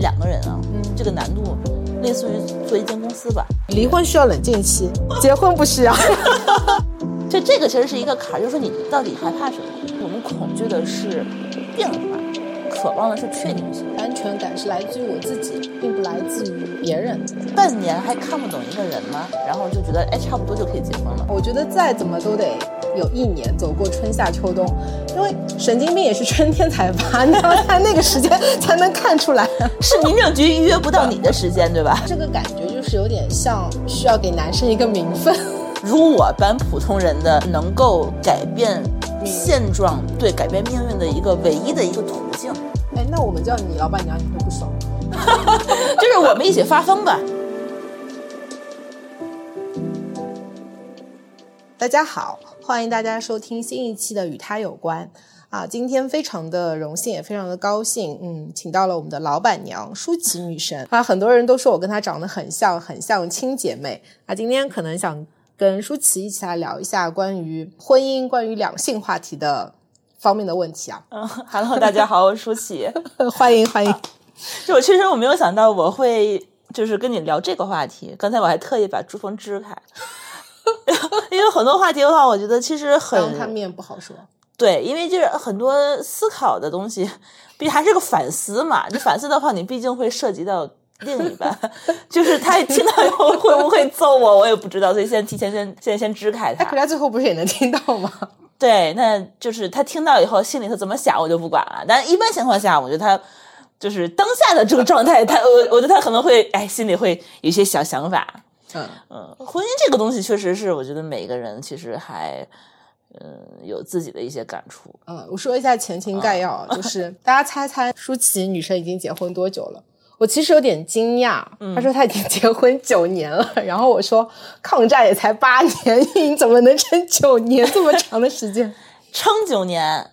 两个人啊，这个难度类似于做一间公司吧。离婚需要冷静期，结婚不需要。就这个其实是一个坎儿，就是说你到底害怕什么？我们恐惧的是变化，渴望的是确定性。安全感是来自于我自己，并不来自于别人。半年还看不懂一个人吗？然后就觉得哎，差不多就可以结婚了。我觉得再怎么都得有一年走过春夏秋冬，因为神经病也是春天才发，你要在那个时间才能看出来。是民政局预约不到你的时间，对吧？这个感觉就是有点像需要给男生一个名分。如我般普通人的能够改变现状，对改变命运的一个唯一的一个途径。哎，那我们叫你老板娘，你会不爽？就是我们一起发疯吧。大家好，欢迎大家收听新一期的《与他有关》啊！今天非常的荣幸，也非常的高兴，嗯，请到了我们的老板娘舒淇女神啊！很多人都说我跟她长得很像，很像亲姐妹啊！今天可能想跟舒淇一起来聊一下关于婚姻、关于两性话题的方面的问题啊！嗯，Hello，大家好，我是舒淇，欢迎欢迎！就我确实我没有想到我会就是跟你聊这个话题，刚才我还特意把珠峰支开。因为很多话题的话，我觉得其实很他面不好说。对，因为就是很多思考的东西，毕竟还是个反思嘛。你反思的话，你毕竟会涉及到另一半，就是他一听到以后会不会揍我，我也不知道。所以现在提前先现在先支开他。可他最后不是也能听到吗？对，那就是他听到以后心里头怎么想，我就不管了。但一般情况下，我觉得他就是当下的这个状态，他我我觉得他可能会哎，心里会有一些小想法。嗯嗯，婚姻这个东西确实是，我觉得每个人其实还嗯有自己的一些感触。嗯，我说一下前情概要，就 是大家猜猜舒淇女生已经结婚多久了？我其实有点惊讶，她说她已经结婚九年了，然后我说抗战也才八年，你怎么能撑九年这么长的时间？撑九年？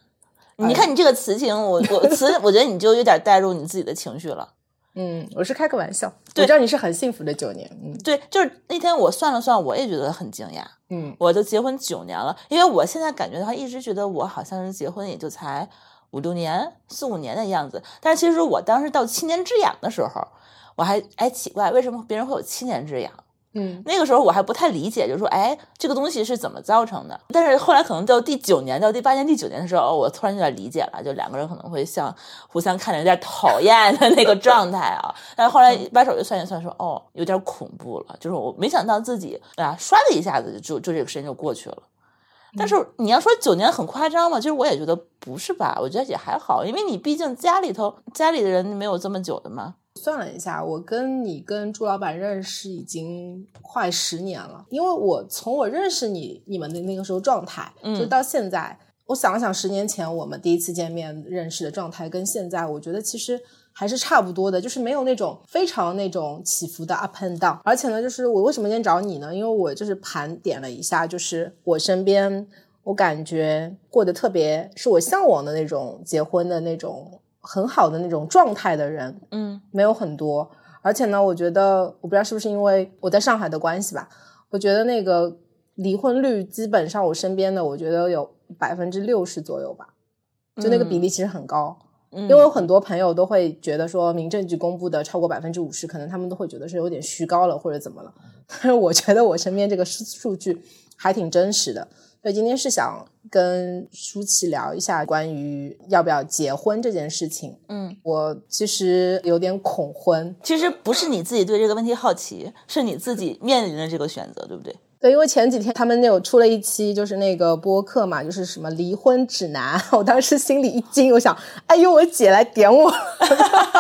你看你这个词情，我我词，我觉得你就有点带入你自己的情绪了。嗯，我是开个玩笑。我知道你是很幸福的九年。嗯，对，就是那天我算了算，我也觉得很惊讶。嗯，我都结婚九年了，因为我现在感觉的话，一直觉得我好像是结婚也就才五六年、四五年的样子。但是其实我当时到七年之痒的时候，我还哎奇怪，为什么别人会有七年之痒？嗯，那个时候我还不太理解，就是说，哎，这个东西是怎么造成的？但是后来可能到第九年、到第八年、第九年的时候，我突然有点理解了，就两个人可能会像互相看着有点讨厌的那个状态啊。但是后来掰手就算一算，说，哦，有点恐怖了，就是我没想到自己啊，唰的一下子就就这个时间就过去了。但是你要说九年很夸张嘛？其实我也觉得不是吧，我觉得也还好，因为你毕竟家里头家里的人没有这么久的嘛。算了一下，我跟你跟朱老板认识已经快十年了。因为我从我认识你你们的那个时候状态，就到现在，我想了想，十年前我们第一次见面认识的状态，跟现在，我觉得其实还是差不多的，就是没有那种非常那种起伏的 up and down。而且呢，就是我为什么今天找你呢？因为我就是盘点了一下，就是我身边，我感觉过得特别是我向往的那种结婚的那种。很好的那种状态的人，嗯，没有很多。而且呢，我觉得我不知道是不是因为我在上海的关系吧，我觉得那个离婚率基本上我身边的，我觉得有百分之六十左右吧，就那个比例其实很高。因为有很多朋友都会觉得说，民政局公布的超过百分之五十，可能他们都会觉得是有点虚高了或者怎么了。但是我觉得我身边这个数数据还挺真实的。所以今天是想跟舒淇聊一下关于要不要结婚这件事情。嗯，我其实有点恐婚。其实不是你自己对这个问题好奇，是你自己面临的这个选择，对不对？对，因为前几天他们有出了一期，就是那个播客嘛，就是什么离婚指南。我当时心里一惊，我想，哎呦，我姐来点我，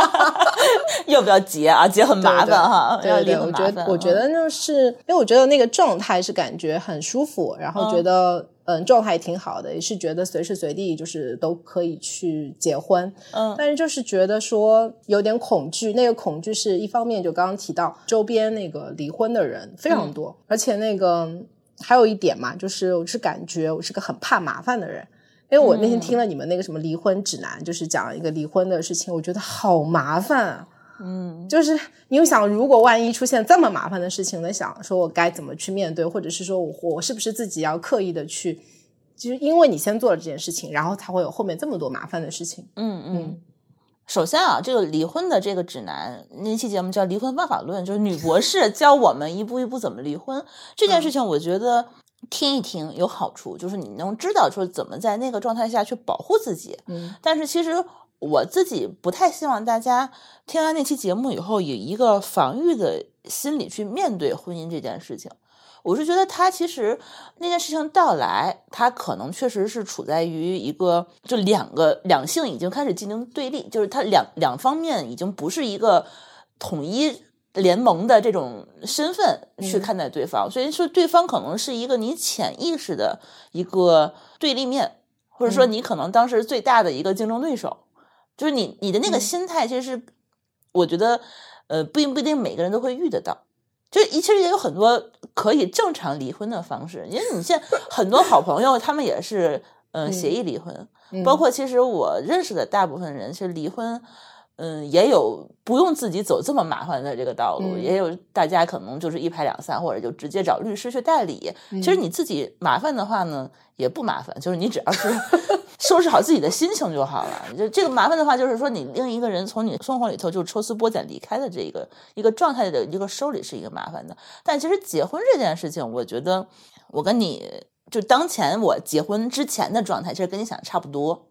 要不要结啊？结很麻烦哈，对对，我觉得，我觉得就是因为我觉得那个状态是感觉很舒服，然后觉得嗯，状态也挺好的，也是觉得随时随地就是都可以去结婚，嗯，但是就是觉得说有点恐惧，那个恐惧是一方面，就刚刚提到周边那个离婚的人非常多，而且那个还有一点嘛，就是我是感觉我是个很怕麻烦的人，因为我那天听了你们那个什么离婚指南，就是讲一个离婚的事情，我觉得好麻烦啊。嗯，就是你又想，如果万一出现这么麻烦的事情，在想说我该怎么去面对，或者是说我我是不是自己要刻意的去，就是因为你先做了这件事情，然后才会有后面这么多麻烦的事情。嗯嗯。首先啊，这个离婚的这个指南，那期节目叫《离婚方法论》，就是女博士 教我们一步一步怎么离婚。这件事情，我觉得听一听有好处，就是你能知道说怎么在那个状态下去保护自己。嗯，但是其实。我自己不太希望大家听完那期节目以后，以一个防御的心理去面对婚姻这件事情。我是觉得他其实那件事情到来，他可能确实是处在于一个就两个两性已经开始进行对立，就是他两两方面已经不是一个统一联盟的这种身份去看待对方，所以说对方可能是一个你潜意识的一个对立面，或者说你可能当时最大的一个竞争对手。就是你你的那个心态，其实是我觉得，呃，并不一定每个人都会遇得到。就其实也有很多可以正常离婚的方式，因为你现在很多好朋友他们也是，嗯，协议离婚。包括其实我认识的大部分人，其实离婚，嗯，也有不用自己走这么麻烦的这个道路，也有大家可能就是一拍两散，或者就直接找律师去代理。其实你自己麻烦的话呢，也不麻烦，就是你只要是。收拾好自己的心情就好了。就这个麻烦的话，就是说你另一个人从你生活里头就抽丝剥茧离开的这个一个状态的一个收理是一个麻烦的。但其实结婚这件事情，我觉得我跟你就当前我结婚之前的状态，其实跟你想的差不多。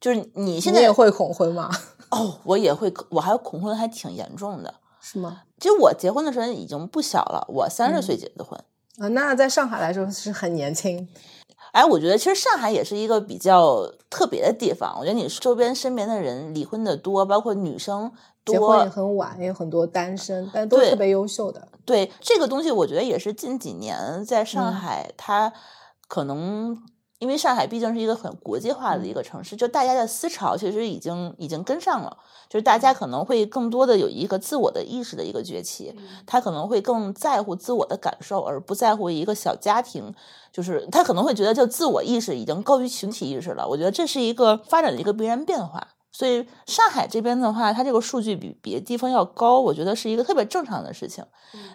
就是你现在也会恐婚吗？哦，我也会，我还恐婚还挺严重的，是吗？其实我结婚的时候已经不小了，我三十岁结的婚啊，那在上海来说是很年轻。哎，我觉得其实上海也是一个比较特别的地方。我觉得你周边身边的人离婚的多，包括女生结婚也很晚，也有很多单身，但都特别优秀的。对这个东西，我觉得也是近几年在上海，它可能。因为上海毕竟是一个很国际化的一个城市，就大家的思潮其实已经已经跟上了，就是大家可能会更多的有一个自我的意识的一个崛起，他可能会更在乎自我的感受，而不在乎一个小家庭，就是他可能会觉得就自我意识已经高于群体意识了。我觉得这是一个发展的一个必然变化。所以上海这边的话，它这个数据比别的地方要高，我觉得是一个特别正常的事情。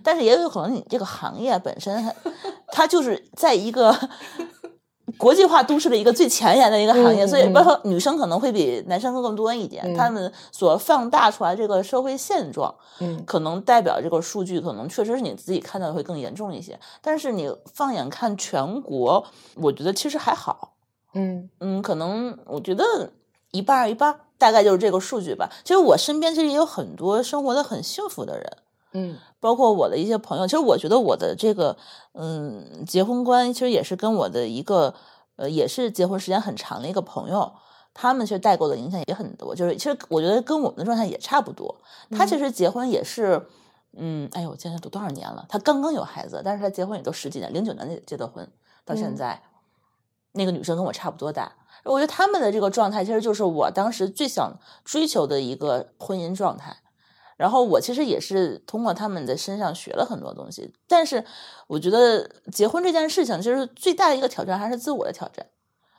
但是也有可能你这个行业本身它它就是在一个。国际化都市的一个最前沿的一个行业，所以包括女生可能会比男生更多一点。他们所放大出来这个社会现状，嗯，可能代表这个数据，可能确实是你自己看到的会更严重一些。但是你放眼看全国，我觉得其实还好。嗯嗯，可能我觉得一半一半，大概就是这个数据吧。其实我身边其实也有很多生活的很幸福的人。嗯，包括我的一些朋友，其实我觉得我的这个嗯结婚观，其实也是跟我的一个呃也是结婚时间很长的一个朋友，他们其实带给我的影响也很多。就是其实我觉得跟我们的状态也差不多。他其实结婚也是，嗯，哎呦，我现在都多少年了？他刚刚有孩子，但是他结婚也都十几年，零九年结的婚，到现在，那个女生跟我差不多大。我觉得他们的这个状态，其实就是我当时最想追求的一个婚姻状态。然后我其实也是通过他们的身上学了很多东西，但是我觉得结婚这件事情，其实最大的一个挑战还是自我的挑战，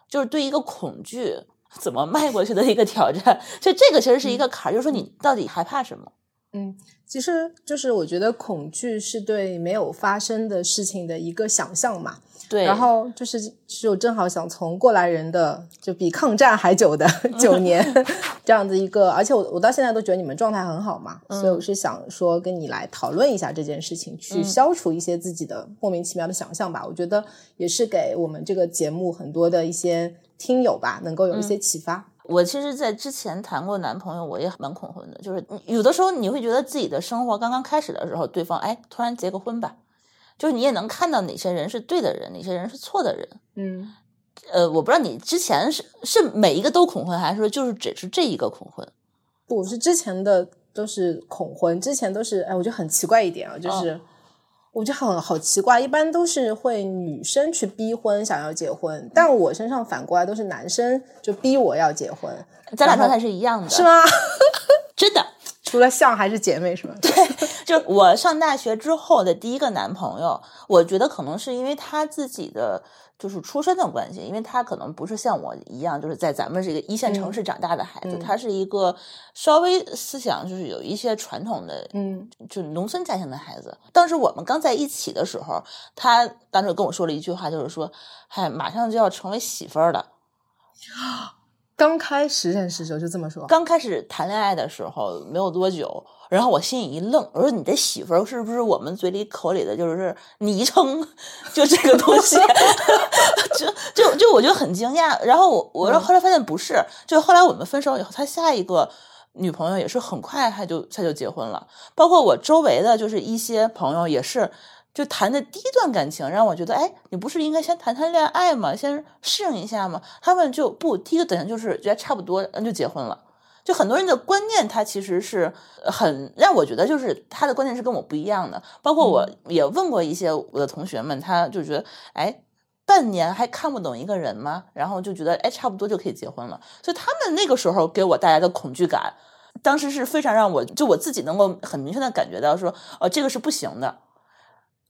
就是对一个恐惧怎么迈过去的一个挑战。所以这个其实是一个坎儿，就是说你到底害怕什么？嗯，其实就是我觉得恐惧是对没有发生的事情的一个想象嘛。对，然后就是是我正好想从过来人的就比抗战还久的 九年这样子一个，而且我我到现在都觉得你们状态很好嘛，所以我是想说跟你来讨论一下这件事情，去消除一些自己的莫名其妙的想象吧。我觉得也是给我们这个节目很多的一些听友吧，能够有一些启发。我其实，在之前谈过男朋友，我也蛮恐婚的，就是有的时候你会觉得自己的生活刚刚开始的时候，对方哎突然结个婚吧。就是你也能看到哪些人是对的人，哪些人是错的人。嗯，呃，我不知道你之前是是每一个都恐婚，还是说就是只是这一个恐婚？不是之前的都是恐婚，之前都是哎，我觉得很奇怪一点啊，就是我觉得很好奇怪，一般都是会女生去逼婚，想要结婚，但我身上反过来都是男生就逼我要结婚，咱俩状态是一样的，是吗？真的，除了像还是姐妹是吗？对，就我上大学之后的第一个男朋友，我觉得可能是因为他自己的。就是出身的关系，因为他可能不是像我一样，就是在咱们这个一线城市长大的孩子，他是一个稍微思想就是有一些传统的，嗯，就农村家庭的孩子。当时我们刚在一起的时候，他当时跟我说了一句话，就是说：“嗨，马上就要成为媳妇儿了。” 刚开始认识的时候就这么说，刚开始谈恋爱的时候没有多久。然后我心里一愣，我说：“你的媳妇儿是不是我们嘴里口里的就是昵称？就这个东西，就就就我就很惊讶。然后我我说后来发现不是，就后来我们分手以后，他下一个女朋友也是很快他就他就结婚了。包括我周围的就是一些朋友也是，就谈的第一段感情让我觉得，哎，你不是应该先谈谈恋爱吗？先适应一下吗？他们就不第一个等下就是觉得差不多，嗯，就结婚了。”就很多人的观念，他其实是很让我觉得，就是他的观念是跟我不一样的。包括我也问过一些我的同学们，他就觉得，哎，半年还看不懂一个人吗？然后就觉得，哎，差不多就可以结婚了。所以他们那个时候给我带来的恐惧感，当时是非常让我就我自己能够很明确的感觉到，说，哦，这个是不行的。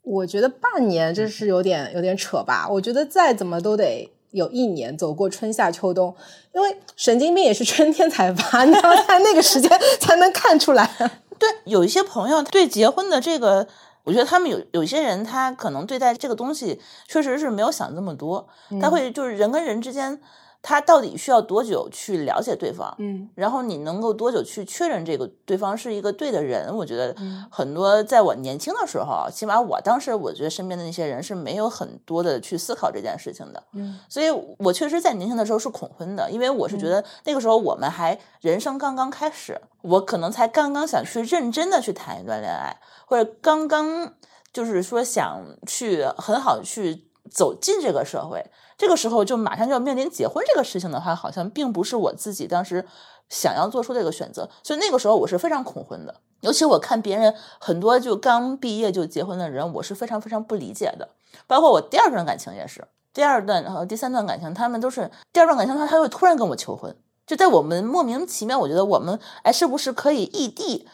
我觉得半年这是有点有点扯吧。我觉得再怎么都得。有一年走过春夏秋冬，因为神经病也是春天才发，你要在那个时间才能看出来。对，有一些朋友对结婚的这个，我觉得他们有有些人他可能对待这个东西确实是没有想这么多，他会就是人跟人之间。他到底需要多久去了解对方？嗯，然后你能够多久去确认这个对方是一个对的人？我觉得很多在我年轻的时候，起码我当时我觉得身边的那些人是没有很多的去思考这件事情的。嗯，所以我确实在年轻的时候是恐婚的，因为我是觉得那个时候我们还人生刚刚开始，我可能才刚刚想去认真的去谈一段恋爱，或者刚刚就是说想去很好去走进这个社会。这个时候就马上就要面临结婚这个事情的话，好像并不是我自己当时想要做出这个选择，所以那个时候我是非常恐婚的。尤其我看别人很多就刚毕业就结婚的人，我是非常非常不理解的。包括我第二段感情也是，第二段和第三段感情，他们都是第二段感情，他他会突然跟我求婚，就在我们莫名其妙，我觉得我们哎是不是可以异地，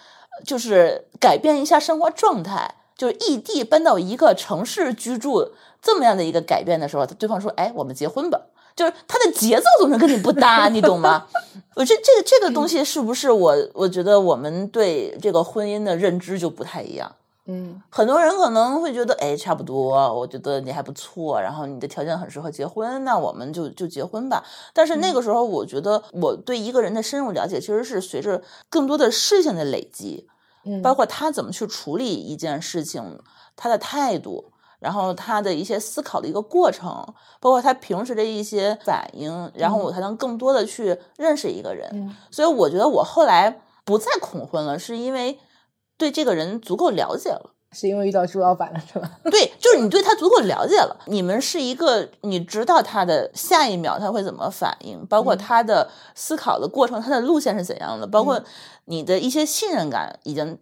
就是改变一下生活状态，就是异地搬到一个城市居住。这么样的一个改变的时候，对方说：“哎，我们结婚吧。”就是他的节奏总是跟你不搭，你懂吗？我这这个这个东西是不是我？我觉得我们对这个婚姻的认知就不太一样。嗯，很多人可能会觉得，哎，差不多，我觉得你还不错，然后你的条件很适合结婚，那我们就就结婚吧。但是那个时候，我觉得我对一个人的深入了解，其实是随着更多的事情的累积，嗯，包括他怎么去处理一件事情，他的态度。然后他的一些思考的一个过程，包括他平时的一些反应，然后我才能更多的去认识一个人。所以我觉得我后来不再恐婚了，是因为对这个人足够了解了。是因为遇到朱老板了，是吧？对，就是你对他足够了解了。你们是一个，你知道他的下一秒他会怎么反应，包括他的思考的过程，他的路线是怎样的，包括你的一些信任感已经。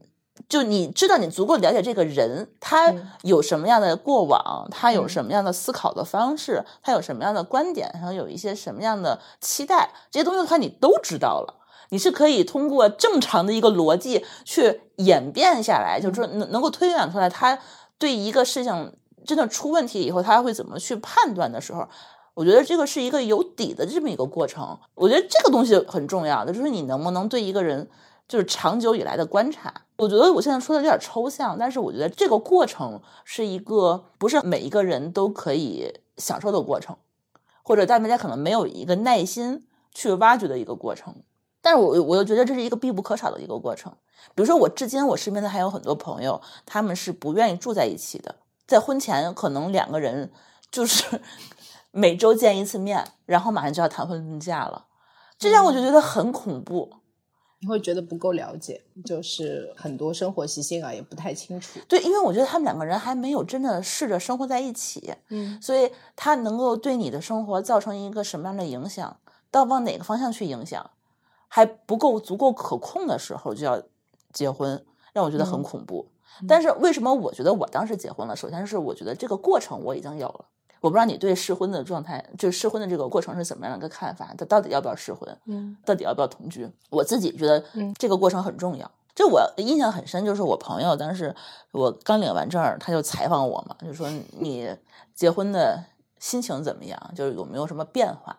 就你知道，你足够了解这个人，他有什么样的过往，他有什么样的思考的方式，他有什么样的观点，然后有一些什么样的期待，这些东西的话，你都知道了。你是可以通过正常的一个逻辑去演变下来，就是说能能够推演出来，他对一个事情真的出问题以后，他会怎么去判断的时候，我觉得这个是一个有底的这么一个过程。我觉得这个东西很重要的，就是你能不能对一个人。就是长久以来的观察，我觉得我现在说的有点抽象，但是我觉得这个过程是一个不是每一个人都可以享受的过程，或者大家可能没有一个耐心去挖掘的一个过程。但是我我又觉得这是一个必不可少的一个过程。比如说，我至今我身边的还有很多朋友，他们是不愿意住在一起的，在婚前可能两个人就是 每周见一次面，然后马上就要谈婚论嫁了，这让我就觉得很恐怖。你会觉得不够了解，就是很多生活习性啊也不太清楚。对，因为我觉得他们两个人还没有真的试着生活在一起，嗯，所以他能够对你的生活造成一个什么样的影响，到往哪个方向去影响，还不够足够可控的时候就要结婚，让我觉得很恐怖。但是为什么我觉得我当时结婚了？首先是我觉得这个过程我已经有了。我不知道你对试婚的状态，就试婚的这个过程是怎么样的一个看法？他到底要不要试婚？嗯，到底要不要同居？我自己觉得，这个过程很重要。就我印象很深，就是我朋友当时我刚领完证，他就采访我嘛，就说你结婚的心情怎么样？就是有没有什么变化？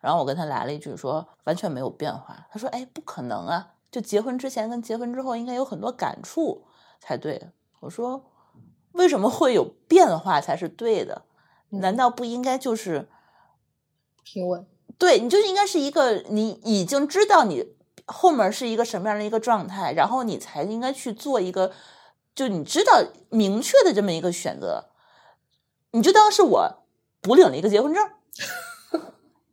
然后我跟他来了一句说完全没有变化。他说哎，不可能啊！就结婚之前跟结婚之后应该有很多感触才对。我说为什么会有变化才是对的？难道不应该就是平稳？对你就是应该是一个你已经知道你后面是一个什么样的一个状态，然后你才应该去做一个就你知道明确的这么一个选择。你就当是我补领了一个结婚证，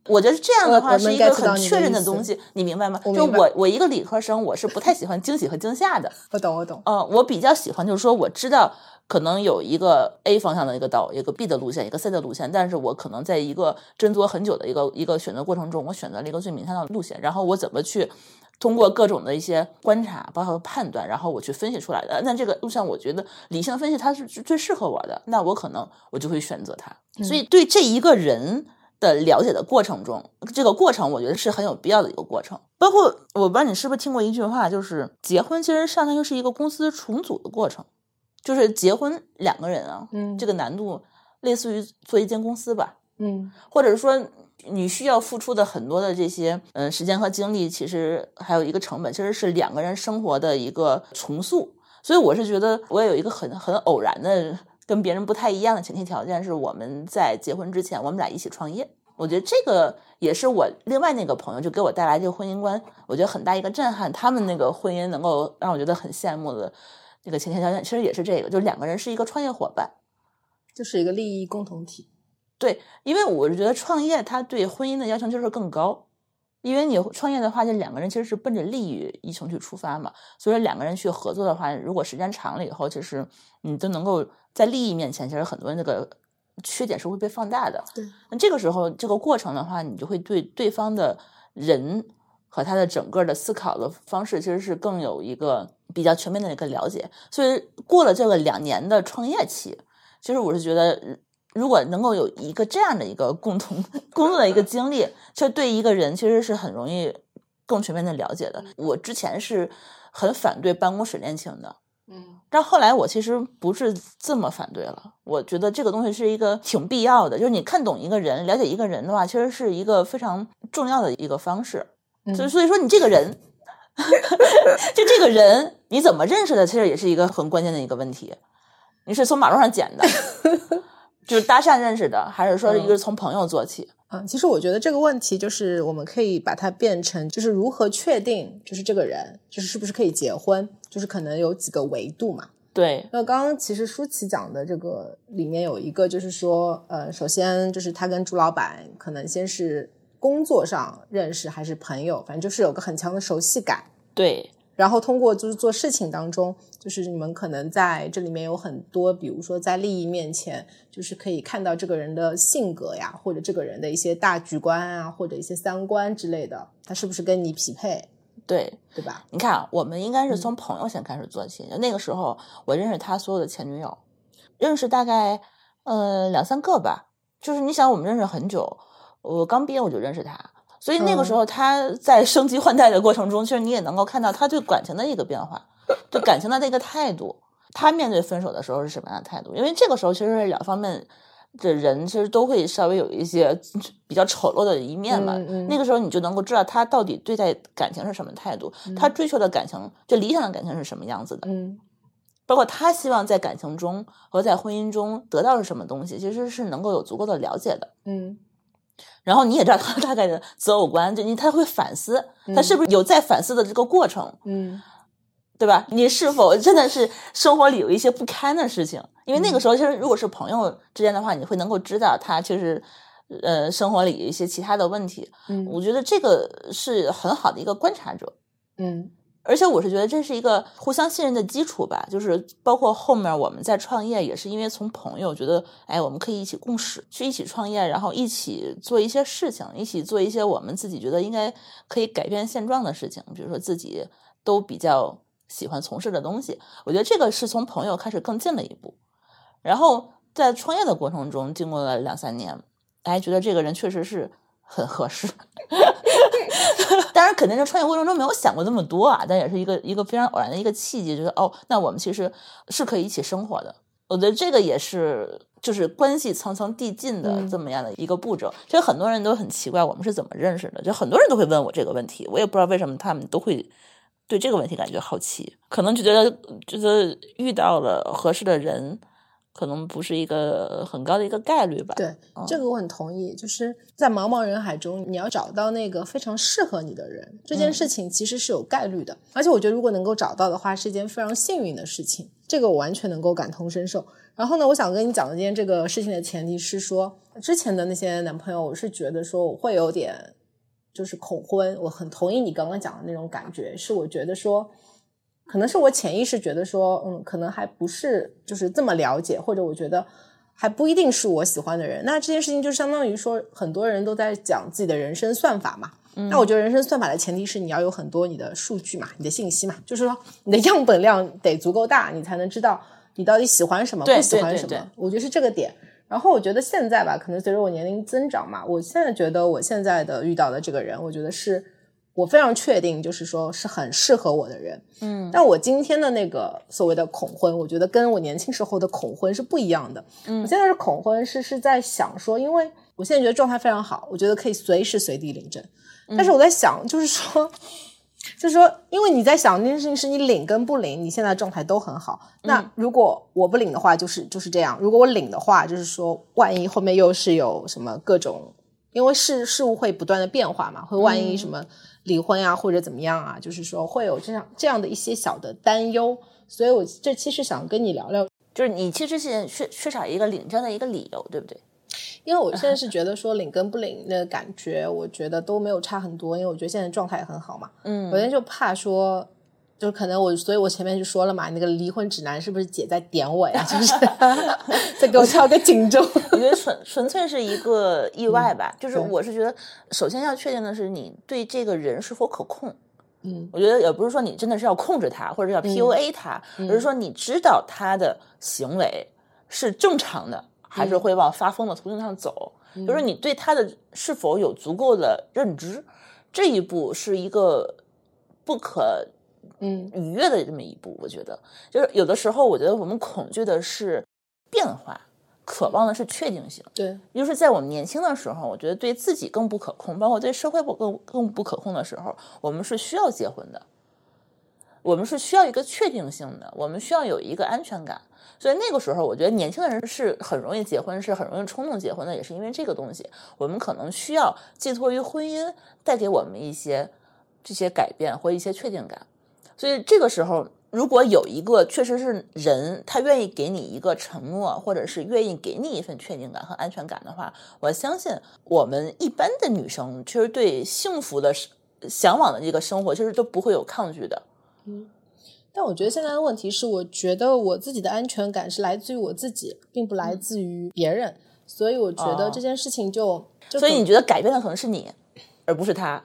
我觉得这样的话是一个很确认的东西，你明白吗？就我我一个理科生，我是不太喜欢惊喜和惊吓的。我懂，我懂。嗯，我比较喜欢就是说我知道。可能有一个 A 方向的一个道，一个 B 的路线，一个 C 的路线，但是我可能在一个斟酌很久的一个一个选择过程中，我选择了一个最明显的路线，然后我怎么去通过各种的一些观察，包括判断，然后我去分析出来的。那这个路线，我觉得理性分析它是最适合我的，那我可能我就会选择它。所以对这一个人的了解的过程中，这个过程我觉得是很有必要的一个过程。包括我不知道你是不是听过一句话，就是结婚其实相当于是一个公司重组的过程。就是结婚两个人啊，嗯，这个难度类似于做一间公司吧，嗯，或者是说你需要付出的很多的这些嗯时间和精力，其实还有一个成本，其实是两个人生活的一个重塑。所以我是觉得我也有一个很很偶然的跟别人不太一样的前提条件，是我们在结婚之前，我们俩一起创业。我觉得这个也是我另外那个朋友就给我带来这个婚姻观，我觉得很大一个震撼。他们那个婚姻能够让我觉得很羡慕的。那个前提条件其实也是这个，就是两个人是一个创业伙伴，就是一个利益共同体。对，因为我是觉得创业它对婚姻的要求就是更高，因为你创业的话，就两个人其实是奔着利益一同去出发嘛。所以说两个人去合作的话，如果时间长了以后，其实你都能够在利益面前，其实很多那个缺点是会被放大的。对，那这个时候这个过程的话，你就会对对方的人。和他的整个的思考的方式，其实是更有一个比较全面的一个了解。所以过了这个两年的创业期，其实我是觉得，如果能够有一个这样的一个共同 工作的一个经历，其实对一个人其实是很容易更全面的了解的。我之前是很反对办公室恋情的，嗯，但后来我其实不是这么反对了。我觉得这个东西是一个挺必要的，就是你看懂一个人、了解一个人的话，其实是一个非常重要的一个方式。所以，所以说你这个人，就这个人你怎么认识的，其实也是一个很关键的一个问题。你是从马路上捡的，就是搭讪认识的，还是说一个从朋友做起？嗯，其实我觉得这个问题就是我们可以把它变成，就是如何确定，就是这个人就是是不是可以结婚，就是可能有几个维度嘛。对。那刚刚其实舒淇讲的这个里面有一个，就是说，呃，首先就是他跟朱老板可能先是。工作上认识还是朋友，反正就是有个很强的熟悉感。对，然后通过就是做事情当中，就是你们可能在这里面有很多，比如说在利益面前，就是可以看到这个人的性格呀，或者这个人的一些大局观啊，或者一些三观之类的，他是不是跟你匹配？对，对吧？你看，我们应该是从朋友先开始做起。那个时候，我认识他所有的前女友，认识大概呃两三个吧。就是你想，我们认识很久。我刚毕业我就认识他，所以那个时候他在升级换代的过程中，其实你也能够看到他对感情的一个变化，对感情的那个态度。他面对分手的时候是什么样的态度？因为这个时候其实是两方面的人其实都会稍微有一些比较丑陋的一面嘛。那个时候你就能够知道他到底对待感情是什么态度，他追求的感情就理想的感情是什么样子的。嗯，包括他希望在感情中和在婚姻中得到是什么东西，其实是能够有足够的了解的。嗯。然后你也知道他大概的择偶观，就你他会反思，他是不是有在反思的这个过程，嗯，对吧？你是否真的是生活里有一些不堪的事情？因为那个时候，其实如果是朋友之间的话，你会能够知道他其实呃生活里一些其他的问题。嗯，我觉得这个是很好的一个观察者。嗯。而且我是觉得这是一个互相信任的基础吧，就是包括后面我们在创业，也是因为从朋友觉得，哎，我们可以一起共事，去一起创业，然后一起做一些事情，一起做一些我们自己觉得应该可以改变现状的事情，比如说自己都比较喜欢从事的东西。我觉得这个是从朋友开始更近了一步，然后在创业的过程中，经过了两三年，哎，觉得这个人确实是很合适。当然，肯定是创业过程中没有想过那么多啊，但也是一个一个非常偶然的一个契机，就是哦，那我们其实是可以一起生活的。我觉得这个也是，就是关系层层递进的这么样的一个步骤。其实很多人都很奇怪，我们是怎么认识的？就很多人都会问我这个问题，我也不知道为什么他们都会对这个问题感觉好奇，可能就觉得觉得遇到了合适的人。可能不是一个很高的一个概率吧。对，这个我很同意。就是在茫茫人海中，你要找到那个非常适合你的人，这件事情其实是有概率的。而且我觉得，如果能够找到的话，是一件非常幸运的事情。这个我完全能够感同身受。然后呢，我想跟你讲的今天这个事情的前提是说，之前的那些男朋友，我是觉得说我会有点就是恐婚。我很同意你刚刚讲的那种感觉，是我觉得说。可能是我潜意识觉得说，嗯，可能还不是就是这么了解，或者我觉得还不一定是我喜欢的人。那这件事情就相当于说，很多人都在讲自己的人生算法嘛。那我觉得人生算法的前提是你要有很多你的数据嘛，你的信息嘛，就是说你的样本量得足够大，你才能知道你到底喜欢什么，不喜欢什么。我觉得是这个点。然后我觉得现在吧，可能随着我年龄增长嘛，我现在觉得我现在的遇到的这个人，我觉得是。我非常确定，就是说是很适合我的人，嗯，但我今天的那个所谓的恐婚，我觉得跟我年轻时候的恐婚是不一样的。嗯，我现在是恐婚，是是在想说，因为我现在觉得状态非常好，我觉得可以随时随地领证。但是我在想，就是说，就是说，因为你在想那件事情是你领跟不领，你现在状态都很好。那如果我不领的话，就是就是这样；如果我领的话，就是说，万一后面又是有什么各种，因为事事物会不断的变化嘛，会万一什么。离婚啊，或者怎么样啊？就是说会有这样这样的一些小的担忧，所以我这期是想跟你聊聊，就是你其实现在缺缺少一个领证的一个理由，对不对？因为我现在是觉得说领跟不领的感觉，我觉得都没有差很多，因为我觉得现在状态也很好嘛。嗯，我现在就怕说。就可能我，所以我前面就说了嘛，那个离婚指南是不是姐在点我呀？就是 在给我敲个警钟。我觉得纯纯粹是一个意外吧。就是我是觉得，首先要确定的是你对这个人是否可控。嗯，我觉得也不是说你真的是要控制他，或者要 PUA 他，而是说你知道他的行为是正常的，还是会往发疯的途径上走。就是你对他的是否有足够的认知，这一步是一个不可。嗯，愉悦的这么一步，我觉得就是有的时候，我觉得我们恐惧的是变化，渴望的是确定性。对，就是在我们年轻的时候，我觉得对自己更不可控，包括对社会不更更不可控的时候，我们是需要结婚的，我们是需要一个确定性的，我们需要有一个安全感。所以那个时候，我觉得年轻的人是很容易结婚，是很容易冲动结婚的，也是因为这个东西，我们可能需要寄托于婚姻带给我们一些这些改变或一些确定感。所以这个时候，如果有一个确实是人，他愿意给你一个承诺，或者是愿意给你一份确定感和安全感的话，我相信我们一般的女生其实对幸福的向往的这个生活，其实都不会有抗拒的。嗯，但我觉得现在的问题是，我觉得我自己的安全感是来自于我自己，并不来自于别人。所以我觉得这件事情就，所以你觉得改变的可能是你，而不是他。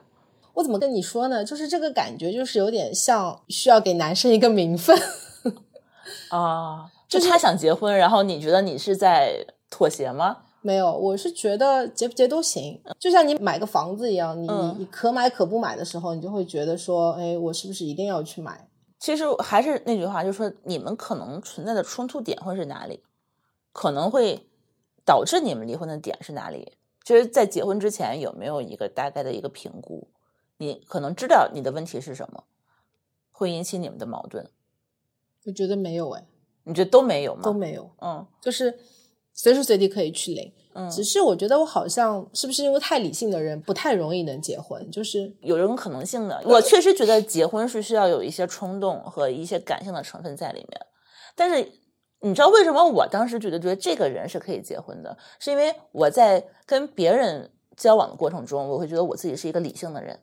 我怎么跟你说呢？就是这个感觉，就是有点像需要给男生一个名分啊。就是他想结婚，然后你觉得你是在妥协吗？没有，我是觉得结不结都行。就像你买个房子一样，你你可买可不买的时候，你就会觉得说，哎，我是不是一定要去买？其实还是那句话，就是说你们可能存在的冲突点会是哪里？可能会导致你们离婚的点是哪里？就是在结婚之前有没有一个大概的一个评估？你可能知道你的问题是什么，会引起你们的矛盾。我觉得没有哎，你觉得都没有吗？都没有，嗯，就是随时随地可以去领。嗯，只是我觉得我好像是不是因为太理性的人不太容易能结婚，就是有这种可能性的。我确实觉得结婚是需要有一些冲动和一些感性的成分在里面。但是你知道为什么我当时觉得觉得这个人是可以结婚的？是因为我在跟别人交往的过程中，我会觉得我自己是一个理性的人。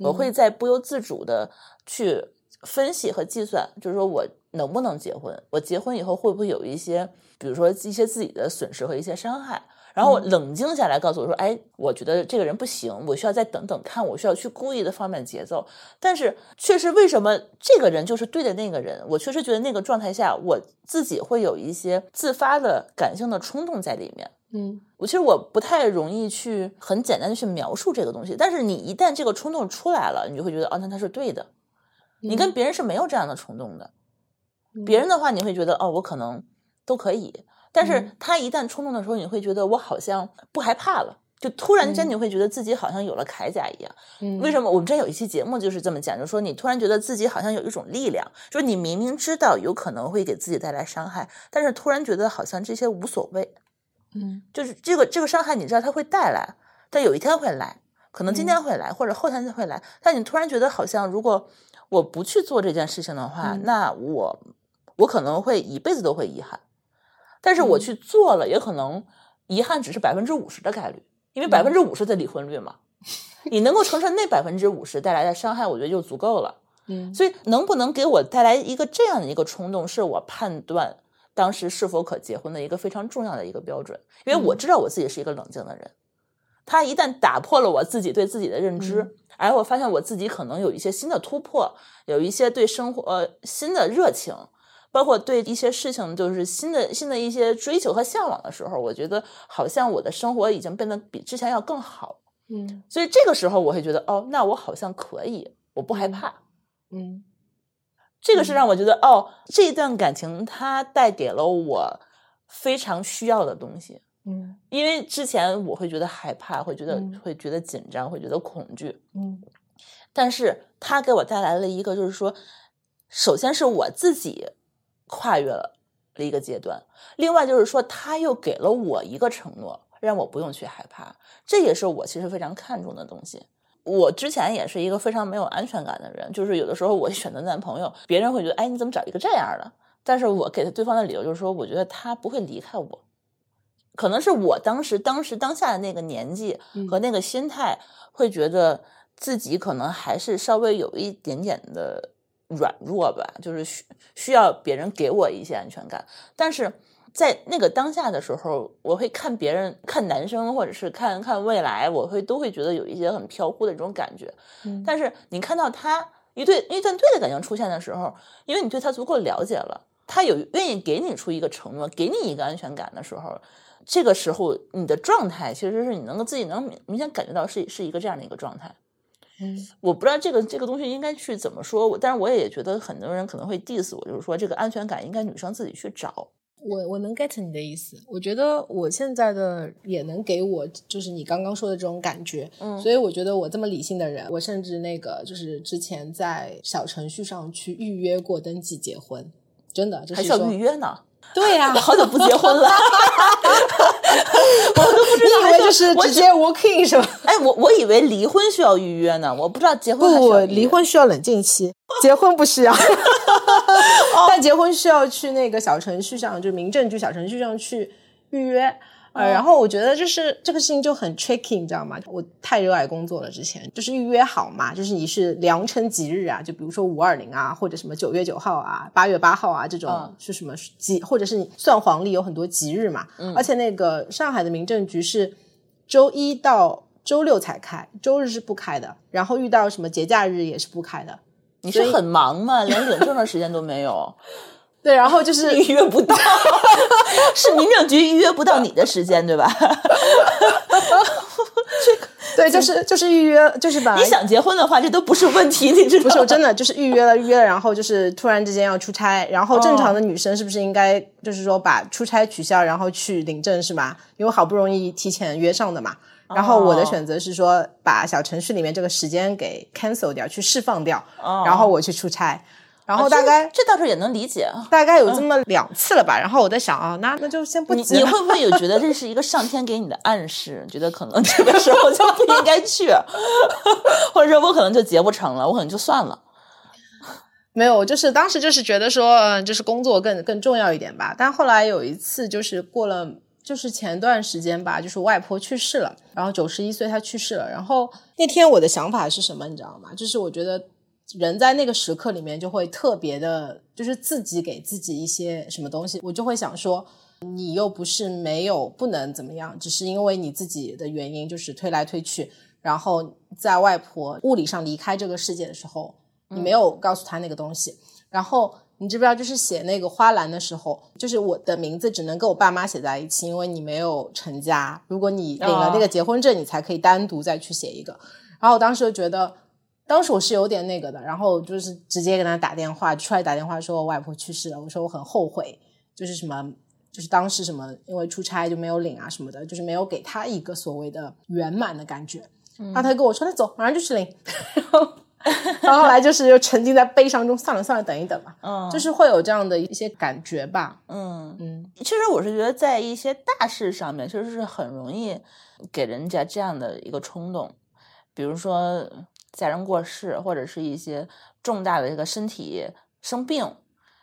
我会在不由自主的去分析和计算，就是说我能不能结婚，我结婚以后会不会有一些，比如说一些自己的损失和一些伤害，然然后冷静下来告诉我说：“哎，我觉得这个人不行，我需要再等等看，我需要去故意的放慢节奏。”但是确实，为什么这个人就是对的那个人？我确实觉得那个状态下，我自己会有一些自发的感性的冲动在里面。嗯，我其实我不太容易去很简单的去描述这个东西，但是你一旦这个冲动出来了，你就会觉得哦，那他是对的。你跟别人是没有这样的冲动的，别人的话你会觉得哦，我可能都可以，但是他一旦冲动的时候，你会觉得我好像不害怕了，就突然间你会觉得自己好像有了铠甲一样。为什么？我们之前有一期节目就是这么讲，就说你突然觉得自己好像有一种力量，就是你明明知道有可能会给自己带来伤害，但是突然觉得好像这些无所谓。嗯，就是这个这个伤害，你知道它会带来，但有一天会来，可能今天会来，或者后天会来。但你突然觉得好像，如果我不去做这件事情的话，那我我可能会一辈子都会遗憾。但是我去做了，也可能遗憾只是百分之五十的概率，因为百分之五十的离婚率嘛，你能够承受那百分之五十带来的伤害，我觉得就足够了。嗯，所以能不能给我带来一个这样的一个冲动，是我判断。当时是否可结婚的一个非常重要的一个标准，因为我知道我自己是一个冷静的人。他一旦打破了我自己对自己的认知，而我发现我自己可能有一些新的突破，有一些对生活呃新的热情，包括对一些事情就是新的新的一些追求和向往的时候，我觉得好像我的生活已经变得比之前要更好。嗯，所以这个时候我会觉得，哦，那我好像可以，我不害怕。嗯。这个是让我觉得，哦，这段感情它带给了我非常需要的东西。嗯，因为之前我会觉得害怕，会觉得会觉得紧张，会觉得恐惧。嗯，但是它给我带来了一个，就是说，首先是我自己跨越了一个阶段，另外就是说，他又给了我一个承诺，让我不用去害怕。这也是我其实非常看重的东西。我之前也是一个非常没有安全感的人，就是有的时候我 选择男朋友，别人会觉得，哎，你怎么找一个这样的？但是我给对方的理由就是说，我觉得他不会离开我，可能是我当时当时当下的那个年纪和那个心态，会觉得自己可能还是稍微有一点点的软弱吧，就是需需要别人给我一些安全感，但是。在那个当下的时候，我会看别人看男生，或者是看看未来，我会都会觉得有一些很飘忽的这种感觉。但是你看到他一对一段对的感情出现的时候，因为你对他足够了解了，他有愿意给你出一个承诺，给你一个安全感的时候，这个时候你的状态其实是你能够自己能明显感觉到是是一个这样的一个状态。嗯，我不知道这个这个东西应该去怎么说，但是我也觉得很多人可能会 diss 我，就是说这个安全感应该女生自己去找。我我能 get 你的意思，我觉得我现在的也能给我就是你刚刚说的这种感觉，嗯，所以我觉得我这么理性的人，我甚至那个就是之前在小程序上去预约过登记结婚，真的还需要预约呢。对呀，好久不结婚了，我都不知道，以为就是直接 walk in 是吧？哎，我我以为离婚需要预约呢，我不知道结婚不，离婚需要冷静期，结婚不需要，但结婚需要去那个小程序上，就民政局小程序上去预约。呃，然后我觉得就是这个事情就很 tricky，你知道吗？我太热爱工作了，之前就是预约好嘛，就是你是良辰吉日啊，就比如说五二零啊，或者什么九月九号啊，八月八号啊，这种是什么吉，或者是你算黄历有很多吉日嘛。而且那个上海的民政局是周一到周六才开，周日是不开的，然后遇到什么节假日也是不开的。你是很忙吗？连领证的时间都没有。对，然后就是预 约不到，是民政局预约不到你的时间，对吧？这 个对，就是就是预约，就是把你想结婚的话，这都不是问题，你知道不是，我真的就是预约了，预约了，然后就是突然之间要出差，然后正常的女生是不是应该就是说把出差取消，然后去领证是吧？因为好不容易提前约上的嘛。然后我的选择是说把小程序里面这个时间给 cancel 掉，去释放掉，然后我去出差。然后大概这倒是也能理解，大概有这么两次了吧。然后我在想啊，那那就先不急。你会不会有觉得这是一个上天给你的暗示？觉得可能这个时候就不应该去，或者说我可能就结不成了，我可能就算了。没有，就是当时就是觉得说，就是工作更更重要一点吧。但后来有一次，就是过了，就是前段时间吧，就是外婆去世了，然后九十一岁她去世了。然后那天我的想法是什么，你知道吗？就是我觉得。人在那个时刻里面就会特别的，就是自己给自己一些什么东西，我就会想说，你又不是没有不能怎么样，只是因为你自己的原因，就是推来推去，然后在外婆物理上离开这个世界的时候，你没有告诉她那个东西，然后。你知不知道，就是写那个花篮的时候，就是我的名字只能跟我爸妈写在一起，因为你没有成家。如果你领了那个结婚证，你才可以单独再去写一个。然后我当时就觉得，当时我是有点那个的，然后就是直接给他打电话，出来打电话说我外婆去世了，我说我很后悔，就是什么，就是当时什么，因为出差就没有领啊什么的，就是没有给他一个所谓的圆满的感觉。然后他跟我说，那走，马上就去领。然后。然后来就是又沉浸在悲伤中，算了算了，等一等吧。嗯，就是会有这样的一些感觉吧。嗯嗯，其实我是觉得在一些大事上面，其实是很容易给人家这样的一个冲动，比如说家人过世，或者是一些重大的这个身体生病，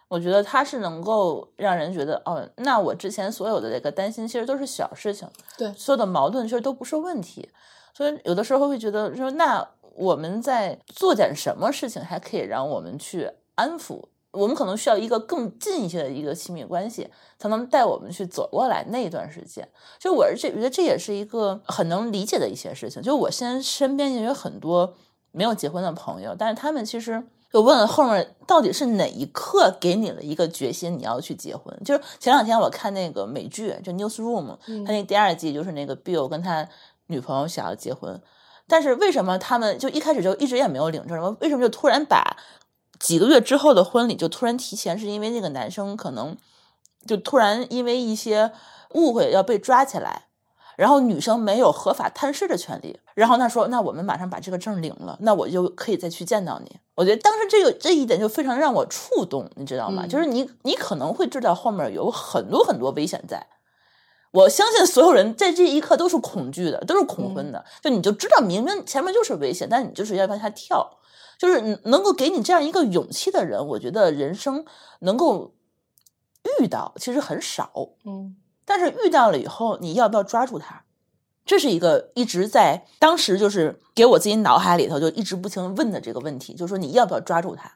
我觉得它是能够让人觉得，哦，那我之前所有的这个担心，其实都是小事情。对，所有的矛盾其实都不是问题。所以有的时候会觉得说，那。我们在做点什么事情，还可以让我们去安抚？我们可能需要一个更近一些的一个亲密关系，才能带我们去走过来那一段时间。就我是觉得这也是一个很能理解的一些事情。就我现在身边也有很多没有结婚的朋友，但是他们其实就问了后面到底是哪一刻给你了一个决心你要去结婚？就是前两天我看那个美剧就《Newsroom》，他那第二季就是那个 Bill 跟他女朋友想要结婚。但是为什么他们就一开始就一直也没有领证？为什么就突然把几个月之后的婚礼就突然提前？是因为那个男生可能就突然因为一些误会要被抓起来，然后女生没有合法探视的权利。然后他说：“那我们马上把这个证领了，那我就可以再去见到你。”我觉得当时这个这一点就非常让我触动，你知道吗？就是你你可能会知道后面有很多很多危险在。我相信所有人在这一刻都是恐惧的，都是恐婚的。就你就知道明明前面就是危险，但你就是要往下跳。就是能够给你这样一个勇气的人，我觉得人生能够遇到其实很少。嗯，但是遇到了以后，你要不要抓住它？这是一个一直在当时就是给我自己脑海里头就一直不停问的这个问题，就是说你要不要抓住它？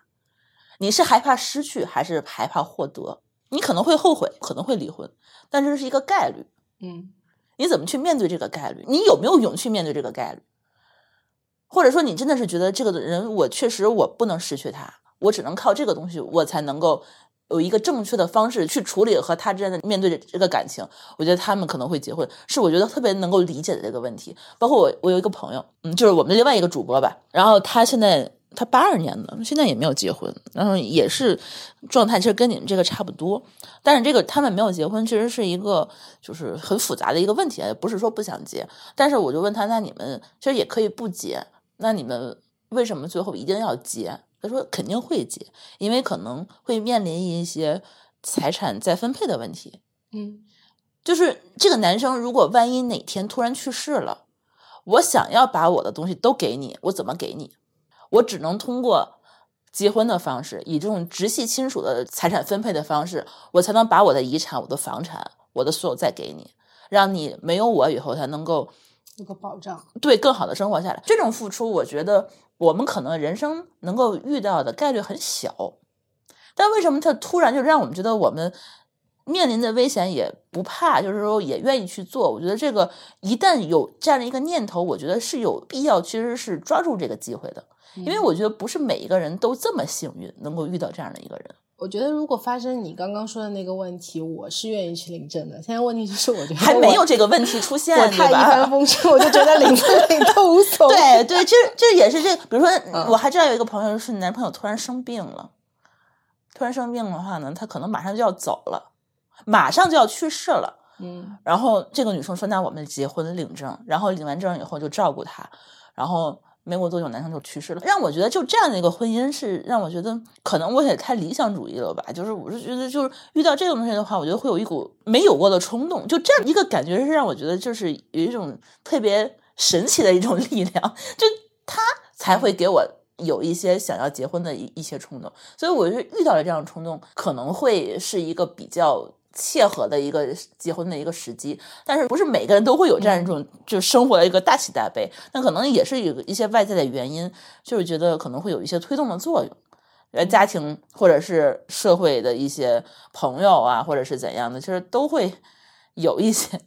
你是害怕失去，还是害怕获得？你可能会后悔，可能会离婚，但这是一个概率。嗯，你怎么去面对这个概率？你有没有勇气面对这个概率？或者说，你真的是觉得这个人，我确实我不能失去他，我只能靠这个东西，我才能够有一个正确的方式去处理和他之间的面对这个感情。我觉得他们可能会结婚，是我觉得特别能够理解的这个问题。包括我，我有一个朋友，嗯，就是我们的另外一个主播吧，然后他现在。他八二年的，现在也没有结婚，然后也是状态，其实跟你们这个差不多。但是这个他们没有结婚，其实是一个就是很复杂的一个问题，不是说不想结。但是我就问他，那你们其实也可以不结，那你们为什么最后一定要结？他说肯定会结，因为可能会面临一些财产再分配的问题。嗯，就是这个男生如果万一哪天突然去世了，我想要把我的东西都给你，我怎么给你？我只能通过结婚的方式，以这种直系亲属的财产分配的方式，我才能把我的遗产、我的房产、我的所有再给你，让你没有我以后才能够有个保障，对更好的生活下来。这种付出，我觉得我们可能人生能够遇到的概率很小，但为什么他突然就让我们觉得我们面临的危险也不怕，就是说也愿意去做？我觉得这个一旦有这样的一个念头，我觉得是有必要，其实是抓住这个机会的。因为我觉得不是每一个人都这么幸运，能够遇到这样的一个人。我觉得如果发生你刚刚说的那个问题，我是愿意去领证的。现在问题就是，我觉得还没有这个问题出现，我太一帆风顺，我就觉得领证领都无 所谓。对对，这这也是这，比如说，我还知道有一个朋友是男朋友突然生病了，突然生病的话呢，他可能马上就要走了，马上就要去世了。嗯，然后这个女生说：“那我们结婚领证，然后领完证以后就照顾他，然后。”没过多久，男生就去世了，让我觉得就这样的一个婚姻是让我觉得可能我也太理想主义了吧。就是我是觉得，就是遇到这种东西的话，我觉得会有一股没有过的冲动。就这样一个感觉是让我觉得，就是有一种特别神奇的一种力量，就他才会给我有一些想要结婚的一一些冲动。所以我就遇到了这样的冲动，可能会是一个比较。切合的一个结婚的一个时机，但是不是每个人都会有这样一种就生活的一个大起大悲，那可能也是有一些外在的原因，就是觉得可能会有一些推动的作用。呃，家庭或者是社会的一些朋友啊，或者是怎样的，其实都会有一些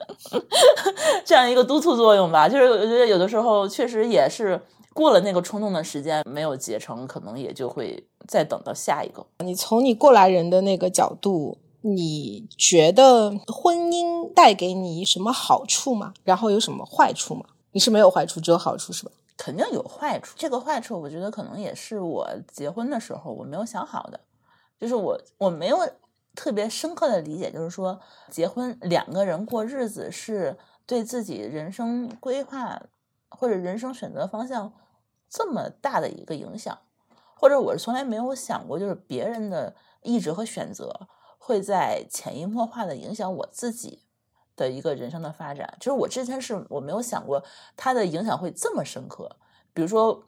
这样一个督促作用吧。就是我觉得有的时候确实也是过了那个冲动的时间没有结成，可能也就会再等到下一个。你从你过来人的那个角度，你觉得婚姻带给你什么好处吗？然后有什么坏处吗？你是没有坏处，只有好处是吧？肯定有坏处，这个坏处我觉得可能也是我结婚的时候我没有想好的，就是我我没有特别深刻的理解，就是说结婚两个人过日子是对自己人生规划或者人生选择方向这么大的一个影响，或者我是从来没有想过，就是别人的意志和选择会在潜移默化的影响我自己。的一个人生的发展，就是我之前是我没有想过它的影响会这么深刻。比如说，